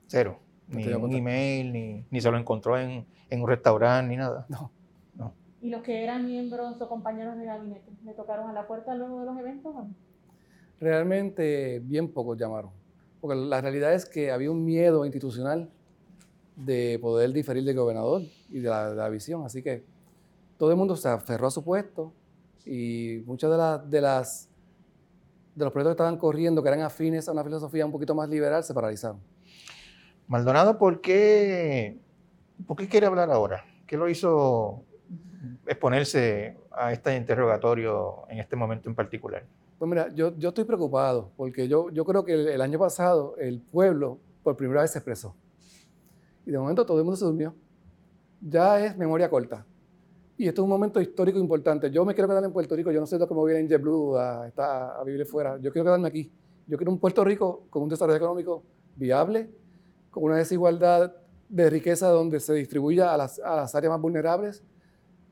Cero. Ni un email, ni, ni, se lo encontró en, en, un restaurante, ni nada. No. no. ¿Y los que eran miembros o compañeros de gabinete, le tocaron a la puerta luego de los eventos? Realmente bien pocos llamaron. Porque la realidad es que había un miedo institucional de poder diferir del gobernador y de la, de la visión. Así que todo el mundo se aferró a su puesto y muchas de, las de, las, de los proyectos que estaban corriendo, que eran afines a una filosofía un poquito más liberal, se paralizaron. Maldonado, ¿por qué, ¿por qué quiere hablar ahora? ¿Qué lo hizo exponerse a este interrogatorio en este momento en particular? Pues mira, yo, yo estoy preocupado porque yo, yo creo que el, el año pasado el pueblo por primera vez se expresó. Y de momento todo el mundo se durmió. Ya es memoria corta. Y esto es un momento histórico importante. Yo me quiero quedar en Puerto Rico. Yo no sé me voy a ir en JetBlue a, a, a vivir fuera. Yo quiero quedarme aquí. Yo quiero un Puerto Rico con un desarrollo económico viable, con una desigualdad de riqueza donde se distribuya a las, a las áreas más vulnerables,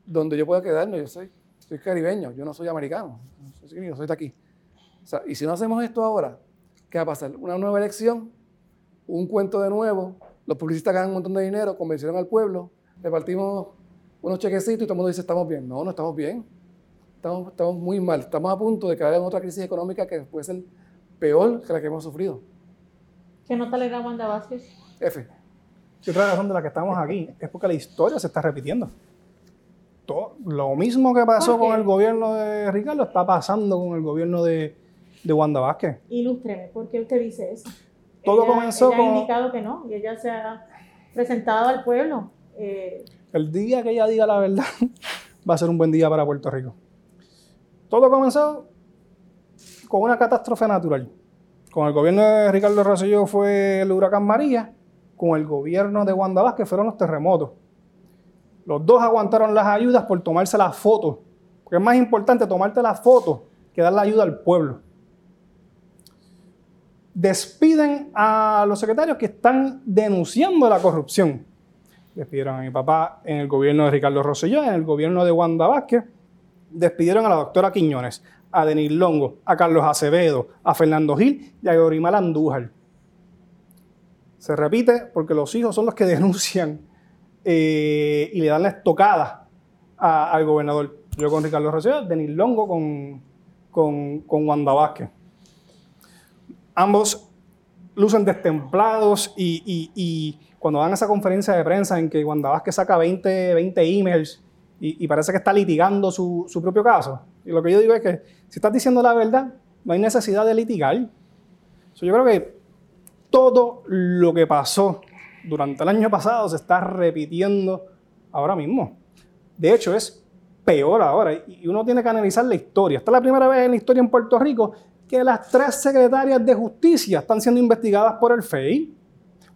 donde yo pueda quedarme. Yo soy, soy caribeño, yo no soy americano. Yo soy de aquí. O sea, y si no hacemos esto ahora, ¿qué va a pasar? Una nueva elección, un cuento de nuevo, los publicistas ganan un montón de dinero, convencieron al pueblo, repartimos unos chequecitos y todo el mundo dice, estamos bien. No, no estamos bien. Estamos, estamos muy mal. Estamos a punto de caer en otra crisis económica que puede ser peor que la que hemos sufrido. ¿Qué nota le da Wanda Vázquez? F. Y otra razón de la que estamos aquí es porque la historia se está repitiendo. Todo, lo mismo que pasó con el gobierno de Ricardo está pasando con el gobierno de, de Wanda Vázquez. Ilústreme, ¿por qué usted dice eso? Todo ella, comenzó ella con... ha indicado que no, y ella se ha presentado al pueblo. Eh, el día que ella diga la verdad va a ser un buen día para Puerto Rico. Todo comenzó con una catástrofe natural. Con el gobierno de Ricardo Rosselló fue el huracán María, con el gobierno de Wanda Vázquez fueron los terremotos. Los dos aguantaron las ayudas por tomarse las fotos, porque es más importante tomarte las fotos que dar la ayuda al pueblo despiden a los secretarios que están denunciando la corrupción. Despidieron a mi papá en el gobierno de Ricardo Rosselló, en el gobierno de Wanda Vázquez. Despidieron a la doctora Quiñones, a Denis Longo, a Carlos Acevedo, a Fernando Gil y a Yorimar Andújar. Se repite porque los hijos son los que denuncian eh, y le dan la estocada al gobernador. Yo con Ricardo Rosselló, Denis Longo con, con, con Wanda Vázquez ambos lucen destemplados y, y, y, cuando dan esa conferencia de prensa en que Wanda Vázquez saca 20, 20 emails y, parece que está litigando su, su, propio caso. Y lo que yo digo es que si estás diciendo la verdad, no hay necesidad de litigar. So, yo creo que todo lo que pasó durante el año pasado se está repitiendo ahora mismo. De hecho, es peor ahora. Y uno tiene que analizar la historia. Esta es la primera vez en la historia en Puerto Rico que las tres secretarias de justicia están siendo investigadas por el FEI.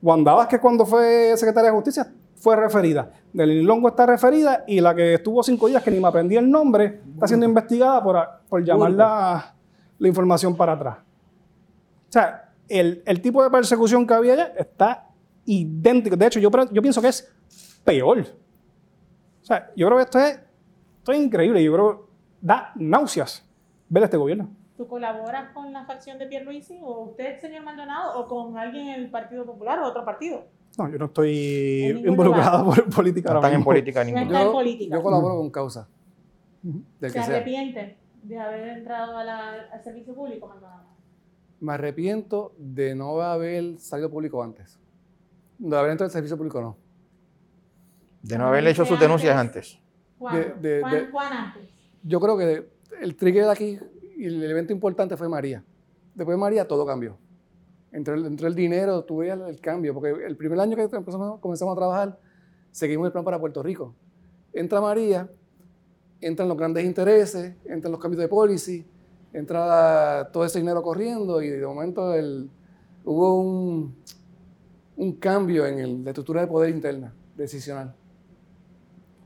Wanda que cuando fue secretaria de justicia fue referida. Del Longo está referida y la que estuvo cinco días, que ni me aprendí el nombre, está siendo investigada por, por llamar la, la, información para atrás. O sea, el, el, tipo de persecución que había allá está idéntico. De hecho, yo, yo pienso que es peor. O sea, yo creo que esto es, esto es increíble. Yo creo que da náuseas ver este gobierno. ¿Tú colaboras con la facción de Pierluisi o usted, señor Maldonado, o con alguien en el Partido Popular o otro partido? No, yo no estoy involucrado por política. No están en política ningún yo, yo colaboro con causa. ¿Se arrepiente de haber entrado al servicio público, Maldonado? Me arrepiento de no haber salido público antes. De haber entrado al servicio público, no. De no haber hecho sus denuncias antes. ¿Cuándo? De, antes? Yo creo que el trigger de aquí y el evento importante fue María. Después de María todo cambió. Entró el, el dinero, tuve el, cambio, porque el primer año que empezamos, comenzamos a trabajar, seguimos el plan para Puerto Rico. Entra María, entran los grandes intereses, entran los cambios de policy, entra todo ese dinero corriendo y de momento el, hubo un, un cambio en la estructura de poder interna, decisional.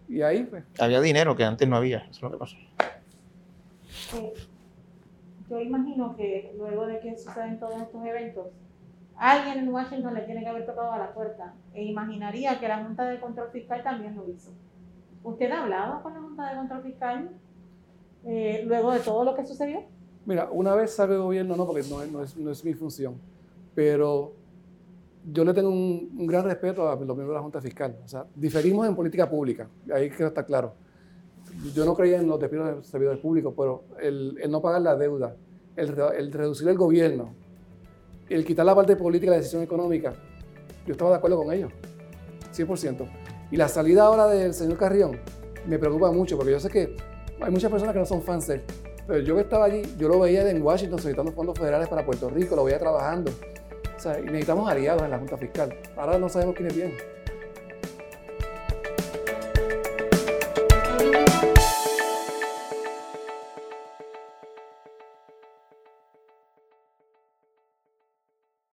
Y ahí, pues. Había dinero que antes no había, eso es lo que pasó. Yo imagino que luego de que suceden todos estos eventos, alguien en Washington le tiene que haber tocado a la puerta e imaginaría que la Junta de Control Fiscal también lo hizo. ¿Usted ha hablado con la Junta de Control Fiscal eh, luego de todo lo que sucedió? Mira, una vez salga el gobierno, no, porque no, es, mi función, pero yo le tengo un, gran respeto a los miembros de la Junta Fiscal. O sea, diferimos en política pública, ahí que está claro yo no creía en los despidos de servidores públicos, pero el, no pagar la deuda, el, reducir el gobierno, el quitar la parte política de la decisión económica, yo estaba de acuerdo con ellos, 100%. Y la salida ahora del señor Carrión me preocupa mucho, porque yo sé que hay muchas personas que no son fans de él. Pero yo que estaba allí, yo lo veía en Washington solicitando fondos federales para Puerto Rico, lo veía trabajando. O sea, necesitamos aliados en la Junta Fiscal. Ahora no sabemos quiénes vienen.